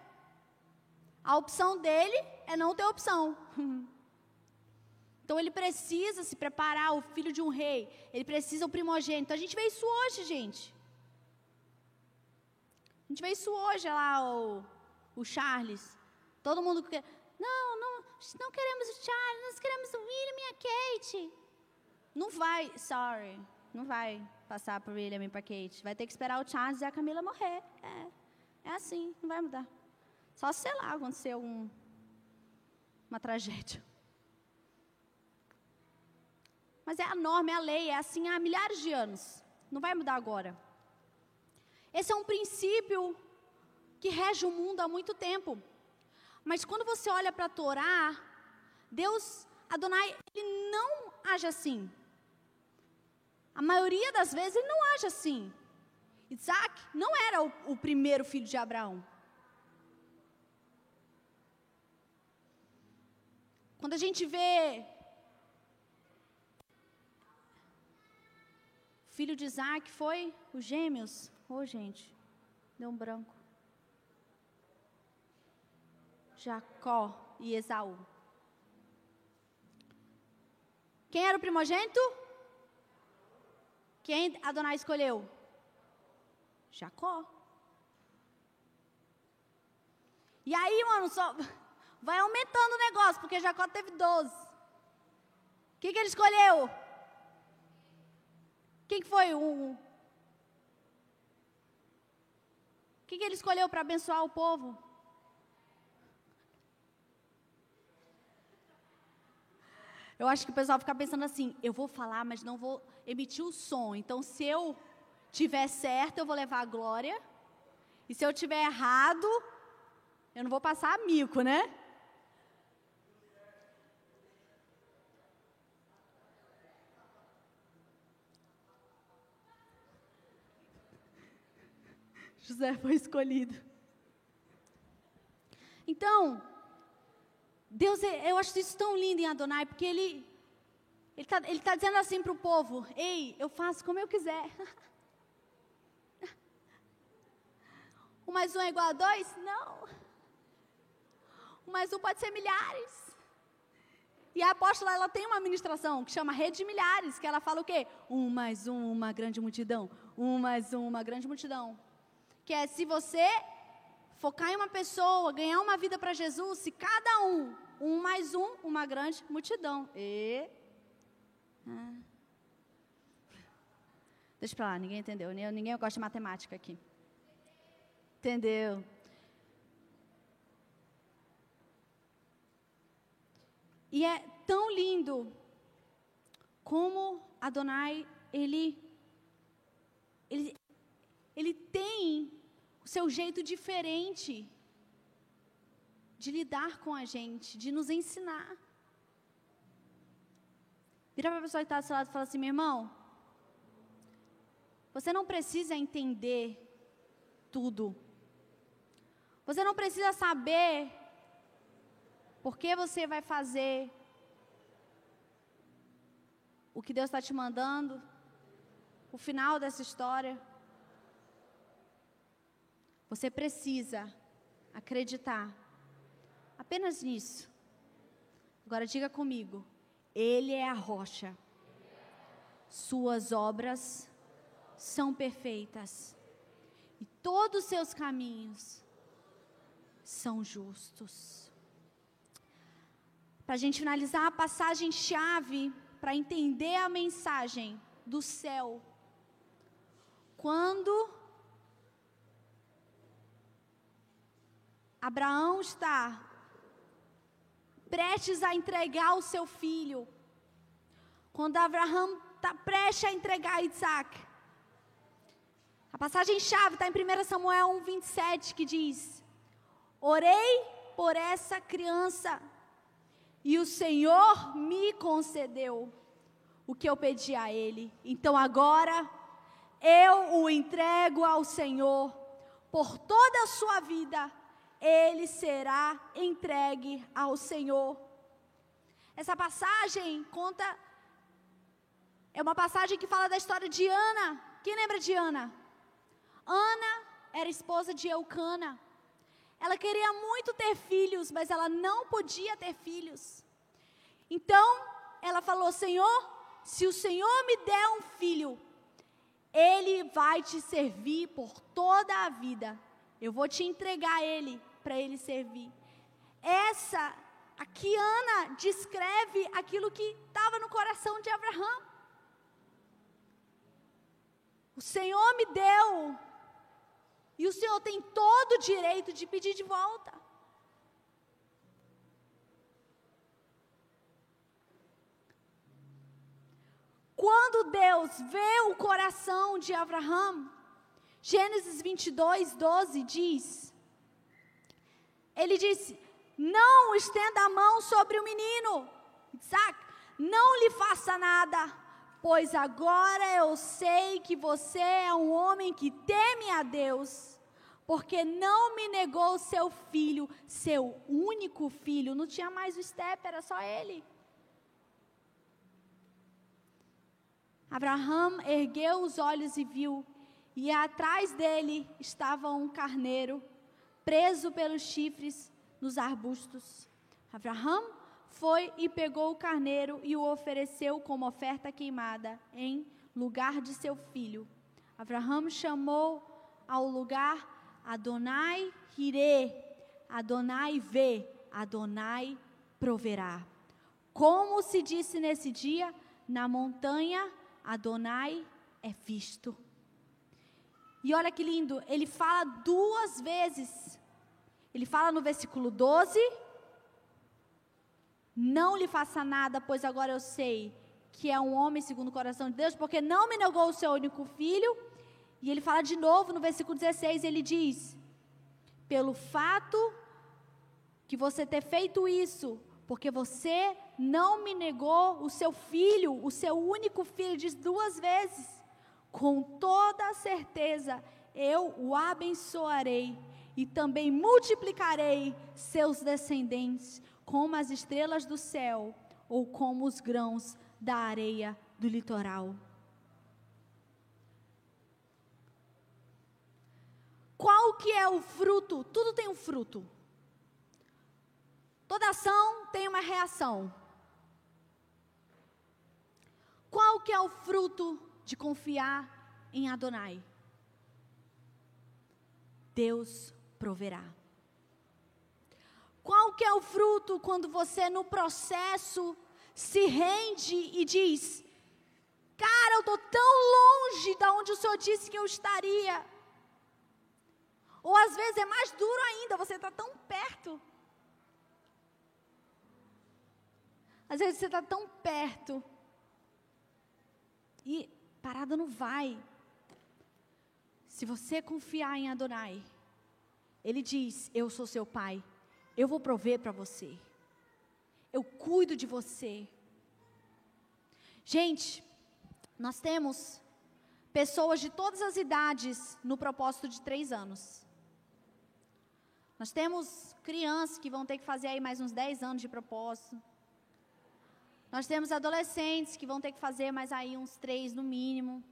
A opção dele é não ter opção. Então ele precisa se preparar, o filho de um rei, ele precisa o primogênito. A gente vê isso hoje, gente. A gente vê isso hoje lá, o, o Charles. Todo mundo quer. Não, não, não queremos o Charles, nós queremos o William e a Kate. Não vai, sorry, não vai passar para o William e para Kate. Vai ter que esperar o Charles e a Camila morrer. É, é assim, não vai mudar. Só se, sei lá, acontecer um, uma tragédia. Mas é a norma, é a lei, é assim há milhares de anos. Não vai mudar agora. Esse é um princípio que rege o mundo há muito tempo. Mas quando você olha para a Torá, Deus, Adonai, ele não age assim. A maioria das vezes ele não age assim. Isaac não era o, o primeiro filho de Abraão. Quando a gente vê filho de Isaac foi os gêmeos. Ô, oh, gente, deu um branco. Jacó e Esaú. Quem era o primogênito? Quem Adonai escolheu? Jacó. E aí, mano, só vai aumentando o negócio, porque Jacó teve 12. O que, que ele escolheu? Quem que foi o. O que, ele escolheu para abençoar o povo? Eu acho que o pessoal fica pensando assim: eu vou falar, mas não vou emitir o som. Então, se eu tiver certo, eu vou levar a glória. E se eu tiver errado, eu não vou passar mico, né? José foi escolhido. Então, Deus, é, eu acho isso tão lindo em Adonai, porque Ele ele está tá dizendo assim para o povo: Ei, eu faço como eu quiser. Um mais um é igual a dois? Não. Um mais um pode ser milhares. E a apóstola, ela tem uma ministração que chama Rede de Milhares, que ela fala o quê? Um mais um, uma grande multidão. Um mais um, uma grande multidão. Que é se você focar em uma pessoa, ganhar uma vida para Jesus, se cada um, um mais um, uma grande multidão. E. Ah. Deixa pra lá, ninguém entendeu. Ninguém gosta de matemática aqui. Entendeu? E é tão lindo como Adonai, ele, ele, ele tem o seu jeito diferente de lidar com a gente, de nos ensinar. Vira para a pessoa que está do seu lado e fala assim, meu irmão, você não precisa entender tudo. Você não precisa saber por que você vai fazer o que Deus está te mandando, o final dessa história. Você precisa acreditar apenas nisso. Agora diga comigo: Ele é a rocha, Suas obras são perfeitas, e todos os seus caminhos são justos. Para a gente finalizar, a passagem-chave para entender a mensagem do céu. Quando Abraão está prestes a entregar o seu filho, quando Abraão está prestes a entregar Isaac, a passagem-chave está em 1 Samuel 1, 27, que diz: Orei por essa criança e o Senhor me concedeu o que eu pedi a Ele. Então agora eu o entrego ao Senhor por toda a sua vida. Ele será entregue ao Senhor. Essa passagem conta é uma passagem que fala da história de Ana. Quem lembra de Ana? Ana era esposa de Eucana. Ela queria muito ter filhos, mas ela não podia ter filhos. Então, ela falou: Senhor, se o Senhor me der um filho, ele vai te servir por toda a vida. Eu vou te entregar ele para ele servir. Essa, aqui Ana descreve aquilo que estava no coração de Abraão. O Senhor me deu e o Senhor tem todo o direito de pedir de volta. Quando Deus vê o coração de Abraão, Gênesis 22, 12 diz: Ele disse: Não estenda a mão sobre o menino, Isaac, não lhe faça nada, pois agora eu sei que você é um homem que teme a Deus, porque não me negou seu filho, seu único filho, não tinha mais o Step, era só ele. Abraão ergueu os olhos e viu, e atrás dele estava um carneiro, preso pelos chifres nos arbustos. Abraão foi e pegou o carneiro e o ofereceu como oferta queimada em lugar de seu filho. Abraão chamou ao lugar Adonai Hire, Adonai vê, Adonai proverá. Como se disse nesse dia, na montanha Adonai é visto. E olha que lindo, ele fala duas vezes. Ele fala no versículo 12: Não lhe faça nada, pois agora eu sei que é um homem segundo o coração de Deus, porque não me negou o seu único filho. E ele fala de novo no versículo 16: ele diz: Pelo fato que você ter feito isso, porque você não me negou o seu filho, o seu único filho, diz duas vezes com toda certeza eu o abençoarei e também multiplicarei seus descendentes como as estrelas do céu ou como os grãos da areia do litoral. Qual que é o fruto? Tudo tem um fruto. Toda ação tem uma reação. Qual que é o fruto de confiar em Adonai. Deus proverá. Qual que é o fruto quando você no processo se rende e diz: "Cara, eu estou tão longe da onde o Senhor disse que eu estaria". Ou às vezes é mais duro ainda, você está tão perto. Às vezes você está tão perto. E parada não vai. Se você confiar em Adonai, Ele diz: Eu sou seu pai, eu vou prover para você, eu cuido de você. Gente, nós temos pessoas de todas as idades no propósito de três anos. Nós temos crianças que vão ter que fazer aí mais uns 10 anos de propósito. Nós temos adolescentes que vão ter que fazer mais aí uns três no mínimo,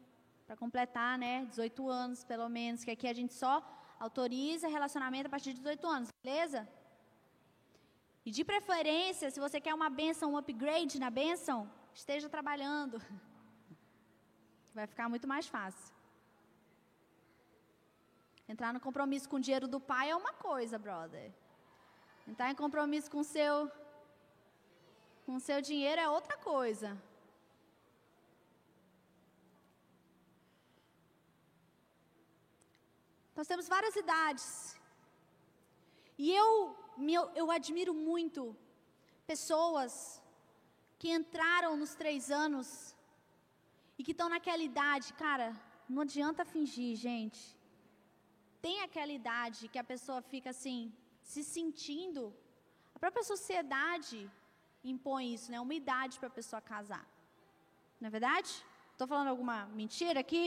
para completar, né? 18 anos, pelo menos, que aqui a gente só autoriza relacionamento a partir de 18 anos, beleza? E de preferência, se você quer uma benção, um upgrade na benção, esteja trabalhando. Vai ficar muito mais fácil. Entrar no compromisso com o dinheiro do pai é uma coisa, brother. Entrar em compromisso com o seu com seu dinheiro é outra coisa. Nós temos várias idades. E eu, eu, eu admiro muito pessoas que entraram nos três anos e que estão naquela idade, cara, não adianta fingir, gente. Tem aquela idade que a pessoa fica assim, se sentindo. A própria sociedade impõe isso, né? Uma idade para a pessoa casar. Não é verdade? Estou falando alguma mentira aqui?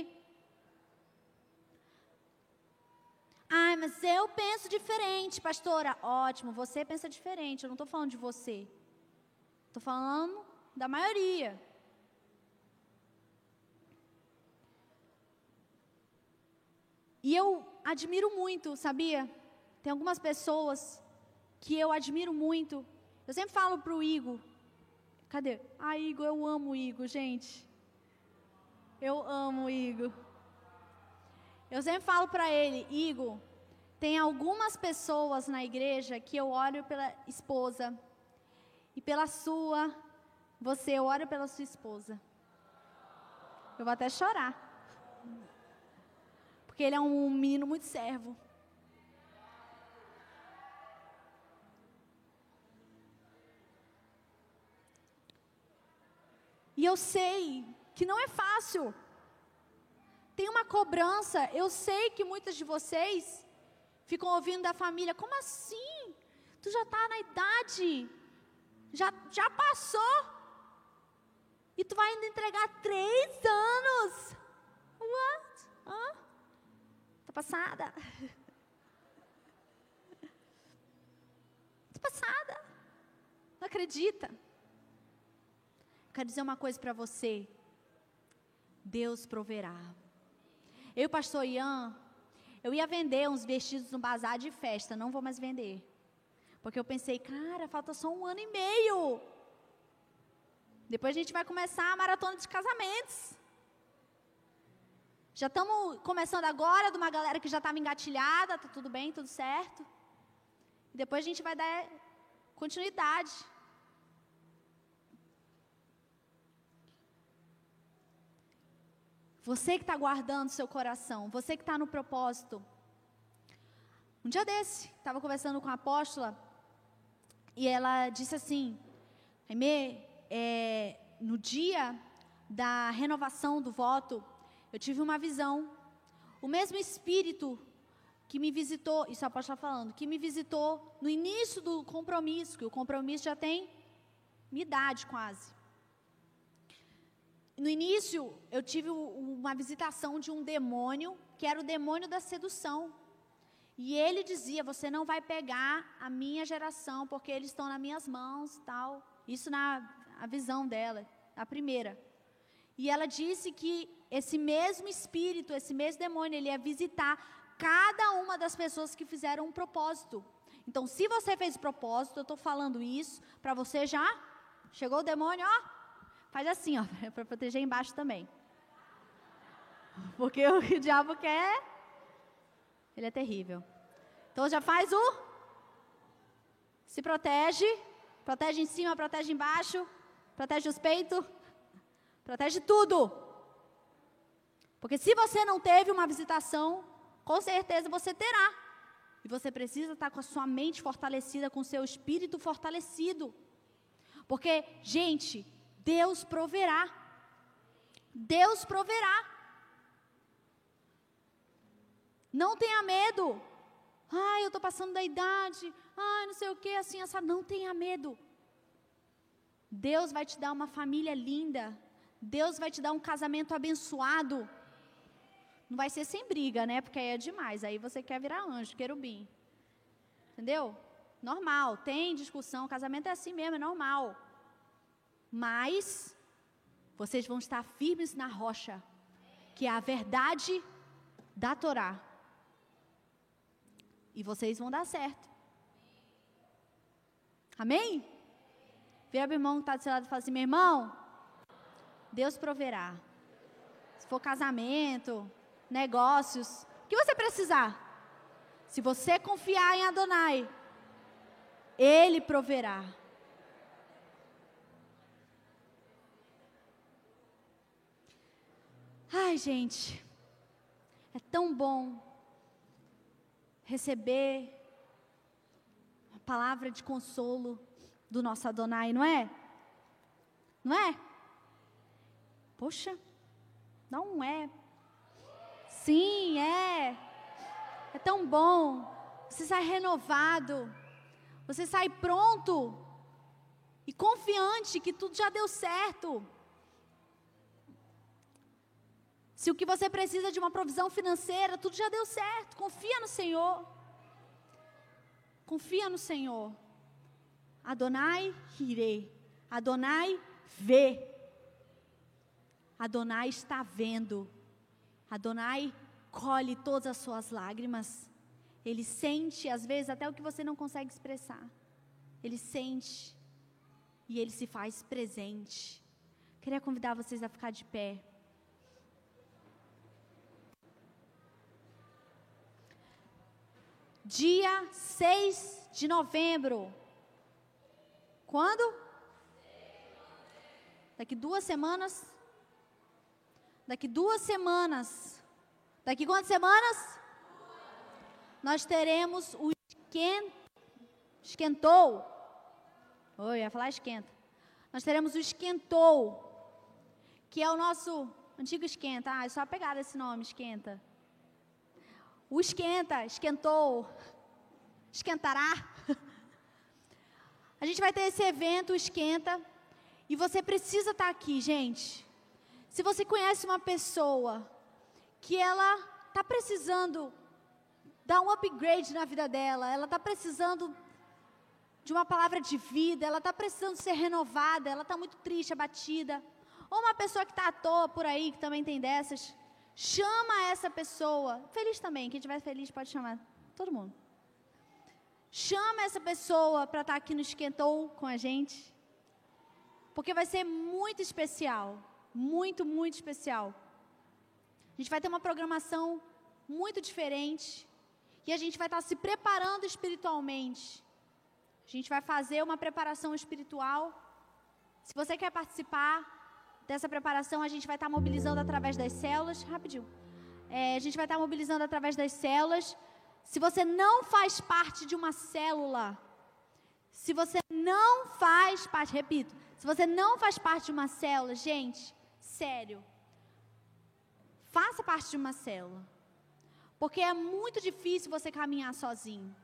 Ai, mas eu penso diferente, pastora. Ótimo, você pensa diferente. Eu não estou falando de você. Estou falando da maioria. E eu admiro muito, sabia? Tem algumas pessoas que eu admiro muito eu sempre falo para o Igor, cadê? Ah, Igor, eu amo o Igor, gente. Eu amo o Igor. Eu sempre falo para ele, Igor, tem algumas pessoas na igreja que eu olho pela esposa e pela sua, você, eu olho pela sua esposa. Eu vou até chorar. Porque ele é um menino muito servo. E eu sei que não é fácil. Tem uma cobrança. Eu sei que muitas de vocês ficam ouvindo da família: como assim? Tu já está na idade, já, já passou. E tu vai ainda entregar três anos. What? Hã? Tá passada? Tá passada? Não acredita? Quero dizer uma coisa para você. Deus proverá. Eu pastor Ian, eu ia vender uns vestidos no bazar de festa, não vou mais vender. Porque eu pensei, cara, falta só um ano e meio. Depois a gente vai começar a maratona de casamentos. Já estamos começando agora de uma galera que já estava engatilhada, tá tudo bem, tudo certo. Depois a gente vai dar continuidade. Você que está guardando seu coração, você que está no propósito. Um dia desse, estava conversando com a apóstola e ela disse assim: Aimee, é, no dia da renovação do voto, eu tive uma visão. O mesmo Espírito que me visitou, isso a apóstola falando, que me visitou no início do compromisso, que o compromisso já tem minha idade quase no início, eu tive uma visitação de um demônio, que era o demônio da sedução. E ele dizia: Você não vai pegar a minha geração, porque eles estão nas minhas mãos tal. Isso na a visão dela, a primeira. E ela disse que esse mesmo espírito, esse mesmo demônio, ele ia visitar cada uma das pessoas que fizeram um propósito. Então, se você fez propósito, eu estou falando isso para você já. Chegou o demônio, ó, Faz assim, ó, para proteger embaixo também. Porque o que o diabo quer, ele é terrível. Então já faz o. Se protege. Protege em cima, protege embaixo. Protege os peitos. Protege tudo. Porque se você não teve uma visitação, com certeza você terá. E você precisa estar com a sua mente fortalecida, com o seu espírito fortalecido. Porque, gente, Deus proverá. Deus proverá. Não tenha medo. Ai, eu estou passando da idade. Ai, não sei o que, assim, essa. Não tenha medo. Deus vai te dar uma família linda. Deus vai te dar um casamento abençoado. Não vai ser sem briga, né? Porque aí é demais. Aí você quer virar anjo, querubim. Entendeu? Normal. Tem discussão. Casamento é assim mesmo, é normal mas vocês vão estar firmes na rocha, que é a verdade da Torá. E vocês vão dar certo. Amém? Vira o irmão que está do seu lado e fala assim: meu irmão, Deus proverá. Se for casamento, negócios, o que você precisar? Se você confiar em Adonai, Ele proverá. Ai, gente, é tão bom receber uma palavra de consolo do nosso Adonai, não é? Não é? Poxa, não é. Sim, é. É tão bom. Você sai renovado. Você sai pronto e confiante que tudo já deu certo. Se o que você precisa de uma provisão financeira, tudo já deu certo. Confia no Senhor. Confia no Senhor. Adonai irei. Adonai vê. Adonai está vendo. Adonai colhe todas as suas lágrimas. Ele sente, às vezes, até o que você não consegue expressar. Ele sente. E ele se faz presente. Queria convidar vocês a ficar de pé. Dia 6 de novembro. Quando? Daqui duas semanas. Daqui duas semanas. Daqui quantas semanas? Nós teremos o esquentou. Oi, ia falar esquenta. Nós teremos o esquentou, que é o nosso antigo esquenta. Ah, é só pegar esse nome, esquenta. O esquenta, esquentou, esquentará. A gente vai ter esse evento, esquenta, e você precisa estar aqui, gente. Se você conhece uma pessoa que ela está precisando dar um upgrade na vida dela, ela está precisando de uma palavra de vida, ela está precisando ser renovada, ela está muito triste, abatida. Ou uma pessoa que está à toa por aí, que também tem dessas. Chama essa pessoa. Feliz também. Quem estiver feliz pode chamar todo mundo. Chama essa pessoa para estar tá aqui no Esquentou com a gente. Porque vai ser muito especial. Muito, muito especial. A gente vai ter uma programação muito diferente. E a gente vai estar tá se preparando espiritualmente. A gente vai fazer uma preparação espiritual. Se você quer participar dessa preparação, a gente vai estar tá mobilizando através das células. Rapidinho. É, a gente vai estar mobilizando através das células. Se você não faz parte de uma célula, se você não faz parte, repito, se você não faz parte de uma célula, gente, sério, faça parte de uma célula. Porque é muito difícil você caminhar sozinho.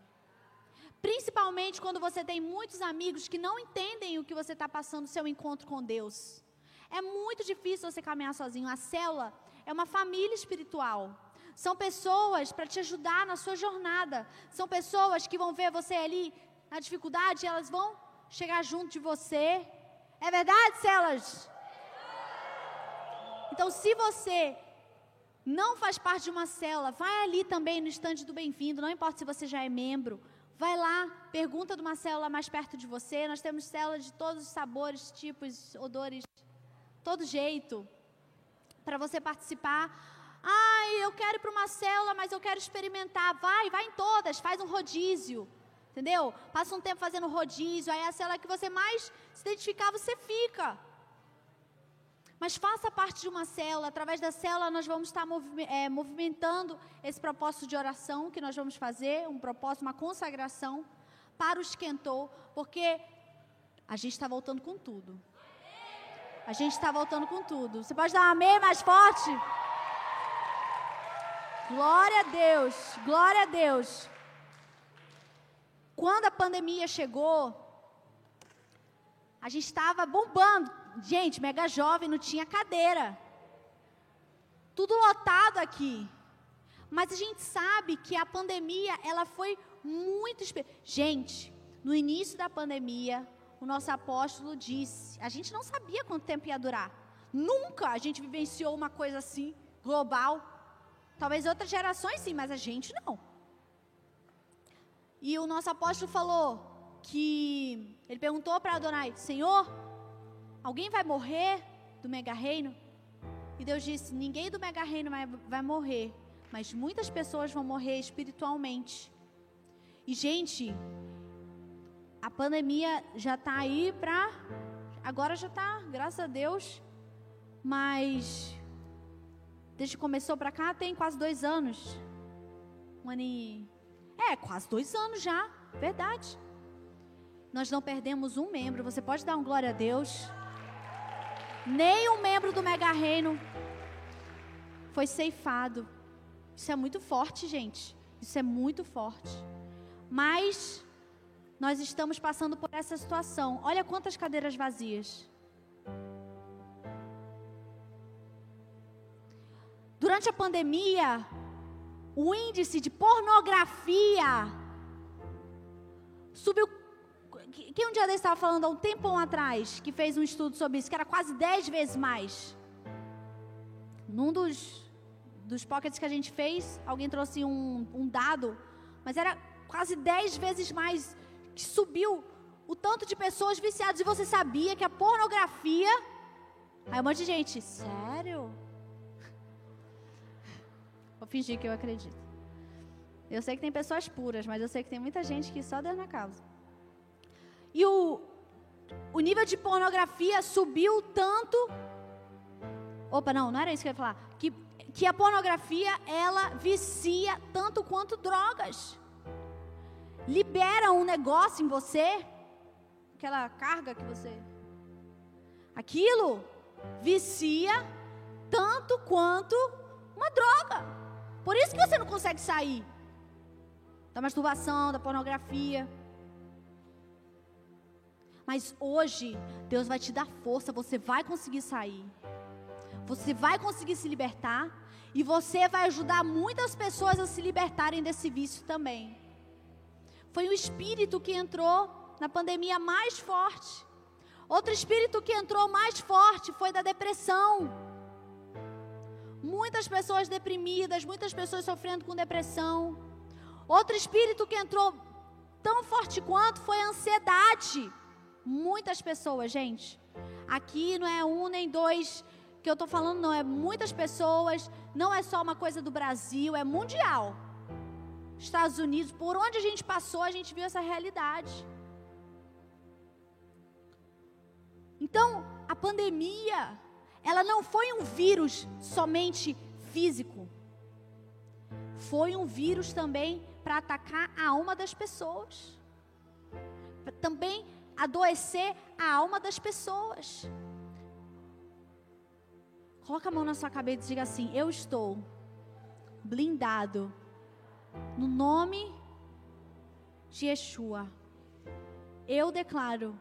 Principalmente quando você tem muitos amigos que não entendem o que você está passando no seu encontro com Deus. É muito difícil você caminhar sozinho. A célula é uma família espiritual. São pessoas para te ajudar na sua jornada. São pessoas que vão ver você ali na dificuldade elas vão chegar junto de você. É verdade, Celas? Então, se você não faz parte de uma célula, vai ali também no estande do bem-vindo, não importa se você já é membro. Vai lá, pergunta de uma célula mais perto de você. Nós temos células de todos os sabores, tipos, odores, todo jeito, para você participar. Ai, eu quero ir para uma célula, mas eu quero experimentar. Vai, vai em todas, faz um rodízio. Entendeu? Passa um tempo fazendo rodízio, aí a célula que você mais se identificar, você fica. Mas faça parte de uma célula, através da célula nós vamos estar é, movimentando esse propósito de oração que nós vamos fazer, um propósito, uma consagração para o esquentou, porque a gente está voltando com tudo. A gente está voltando com tudo. Você pode dar um amém mais forte? Glória a Deus, glória a Deus. Quando a pandemia chegou, a gente estava bombando. Gente, mega jovem, não tinha cadeira. Tudo lotado aqui. Mas a gente sabe que a pandemia, ela foi muito. Gente, no início da pandemia, o nosso apóstolo disse: a gente não sabia quanto tempo ia durar. Nunca a gente vivenciou uma coisa assim, global. Talvez outras gerações sim, mas a gente não. E o nosso apóstolo falou que ele perguntou para Adonai: Senhor, alguém vai morrer do mega reino? E Deus disse: Ninguém do mega reino vai, vai morrer, mas muitas pessoas vão morrer espiritualmente. E gente, a pandemia já está aí para. Agora já está, graças a Deus. Mas Desde que começou para cá tem quase dois anos. Ano e... É, quase dois anos já, verdade. Nós não perdemos um membro. Você pode dar um glória a Deus. Nem um membro do Mega Reino foi ceifado. Isso é muito forte, gente. Isso é muito forte. Mas nós estamos passando por essa situação. Olha quantas cadeiras vazias. Durante a pandemia, o índice de pornografia subiu. Quem um dia desse estava falando há um tempão atrás, que fez um estudo sobre isso, que era quase 10 vezes mais. Num dos, dos pockets que a gente fez, alguém trouxe um, um dado, mas era quase 10 vezes mais que subiu o tanto de pessoas viciadas. E você sabia que a pornografia. Aí um monte de gente, sério? Vou fingir que eu acredito. Eu sei que tem pessoas puras, mas eu sei que tem muita gente que só Deus na causa. E o, o nível de pornografia subiu tanto. Opa, não, não era isso que eu ia falar. Que, que a pornografia, ela vicia tanto quanto drogas. Libera um negócio em você, aquela carga que você. Aquilo vicia tanto quanto uma droga. Por isso que você não consegue sair da masturbação, da pornografia. Mas hoje, Deus vai te dar força, você vai conseguir sair. Você vai conseguir se libertar. E você vai ajudar muitas pessoas a se libertarem desse vício também. Foi o espírito que entrou na pandemia mais forte. Outro espírito que entrou mais forte foi da depressão. Muitas pessoas deprimidas, muitas pessoas sofrendo com depressão. Outro espírito que entrou Tão forte quanto foi a ansiedade. Muitas pessoas, gente. Aqui não é um nem dois que eu estou falando, não. É muitas pessoas. Não é só uma coisa do Brasil, é mundial. Estados Unidos, por onde a gente passou, a gente viu essa realidade. Então, a pandemia, ela não foi um vírus somente físico. Foi um vírus também para atacar a alma das pessoas. Também adoecer a alma das pessoas. Coloca a mão na sua cabeça e diga assim: Eu estou blindado no nome de Yeshua. Eu declaro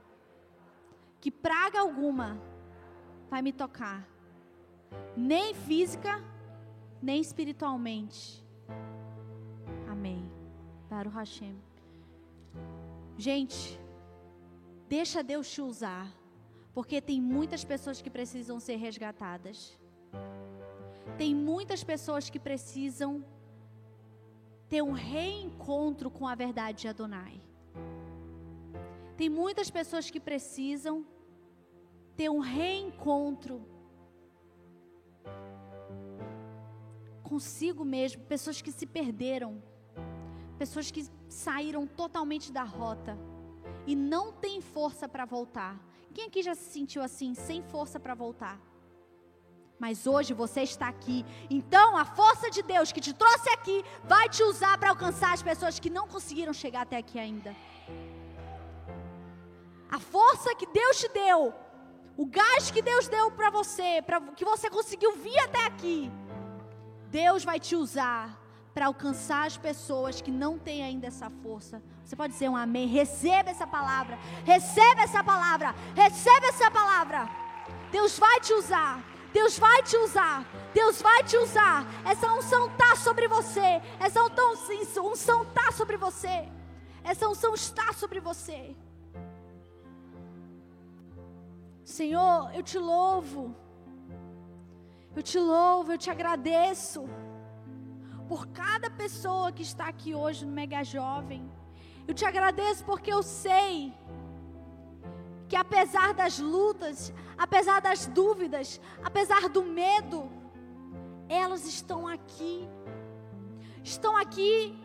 que praga alguma vai me tocar, nem física, nem espiritualmente. Amém. Para o Hashem. Gente, deixa Deus te usar, porque tem muitas pessoas que precisam ser resgatadas. Tem muitas pessoas que precisam ter um reencontro com a verdade de Adonai. Tem muitas pessoas que precisam ter um reencontro consigo mesmo, pessoas que se perderam, pessoas que saíram totalmente da rota e não têm força para voltar. Quem aqui já se sentiu assim, sem força para voltar? Mas hoje você está aqui. Então a força de Deus que te trouxe aqui vai te usar para alcançar as pessoas que não conseguiram chegar até aqui ainda. A força que Deus te deu, o gás que Deus deu para você, para que você conseguiu vir até aqui, Deus vai te usar para alcançar as pessoas que não têm ainda essa força. Você pode dizer um amém? Receba essa palavra. Receba essa palavra. Receba essa palavra. Deus vai te usar. Deus vai te usar. Deus vai te usar. Essa unção está sobre você. Essa unção está sobre você. Essa unção está sobre você. Senhor, eu te louvo. Eu te louvo, eu te agradeço por cada pessoa que está aqui hoje no Mega Jovem. Eu te agradeço porque eu sei que apesar das lutas, apesar das dúvidas, apesar do medo, elas estão aqui. Estão aqui,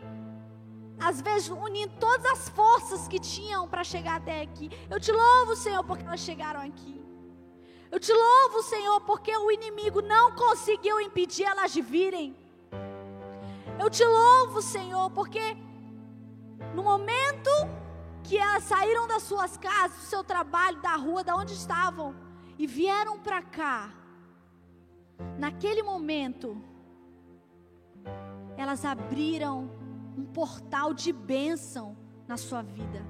às vezes unindo todas as forças que tinham para chegar até aqui. Eu te louvo, Senhor, porque elas chegaram aqui. Eu te louvo, Senhor, porque o inimigo não conseguiu impedir elas de virem. Eu te louvo, Senhor, porque no momento que elas saíram das suas casas, do seu trabalho, da rua, da onde estavam, e vieram para cá, naquele momento, elas abriram um portal de bênção na sua vida.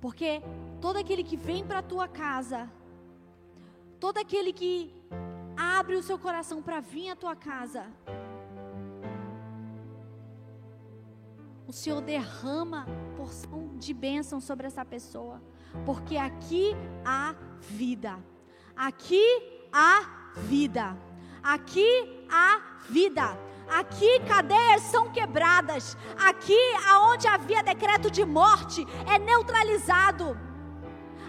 Porque todo aquele que vem para a tua casa, todo aquele que abre o seu coração para vir à tua casa, o Senhor derrama porção de bênção sobre essa pessoa, porque aqui há vida, aqui há vida, aqui há vida. Aqui cadeias são quebradas. Aqui aonde havia decreto de morte é neutralizado.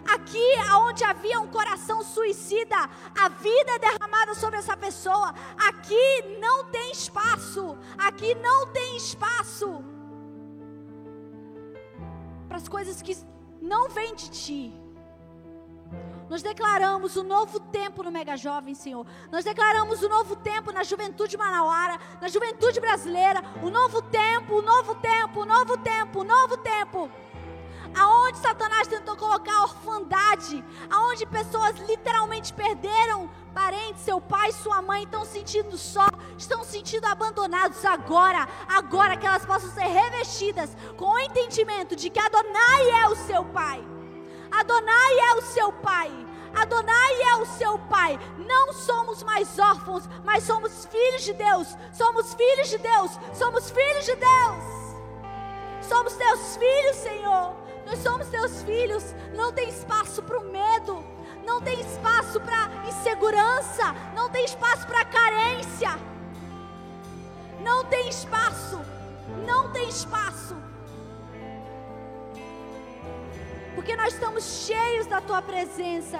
Aqui aonde havia um coração suicida, a vida é derramada sobre essa pessoa. Aqui não tem espaço. Aqui não tem espaço para as coisas que não vêm de ti. Nós declaramos o novo tempo no Mega Jovem, Senhor. Nós declaramos o novo tempo na juventude manauara, na juventude brasileira. O novo tempo, o novo tempo, o novo tempo, o novo tempo. Aonde Satanás tentou colocar orfandade, aonde pessoas literalmente perderam parentes, seu pai, sua mãe, estão sentindo só, estão sentindo abandonados agora, agora que elas possam ser revestidas com o entendimento de que Adonai é o seu pai Adonai é o seu pai. Adonai é o seu pai. Não somos mais órfãos, mas somos filhos de Deus. Somos filhos de Deus. Somos filhos de Deus. Somos teus filhos, Senhor. Nós somos teus filhos. Não tem espaço para o medo. Não tem espaço para insegurança. Não tem espaço para carência. Não tem espaço. Não tem espaço. porque nós estamos cheios da tua presença.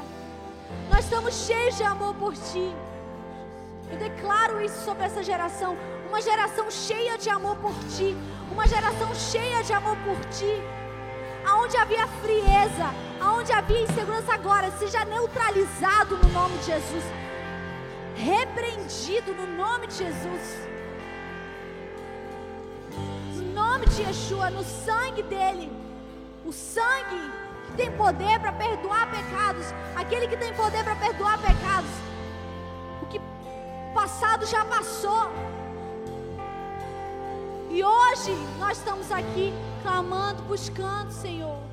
Nós estamos cheios de amor por ti. Eu declaro isso sobre essa geração, uma geração cheia de amor por ti, uma geração cheia de amor por ti. Aonde havia frieza, aonde havia insegurança agora, seja neutralizado no nome de Jesus. Repreendido no nome de Jesus nome de Yeshua, no sangue dele. O sangue que tem poder para perdoar pecados. Aquele que tem poder para perdoar pecados. O que passado já passou. E hoje nós estamos aqui clamando, buscando, Senhor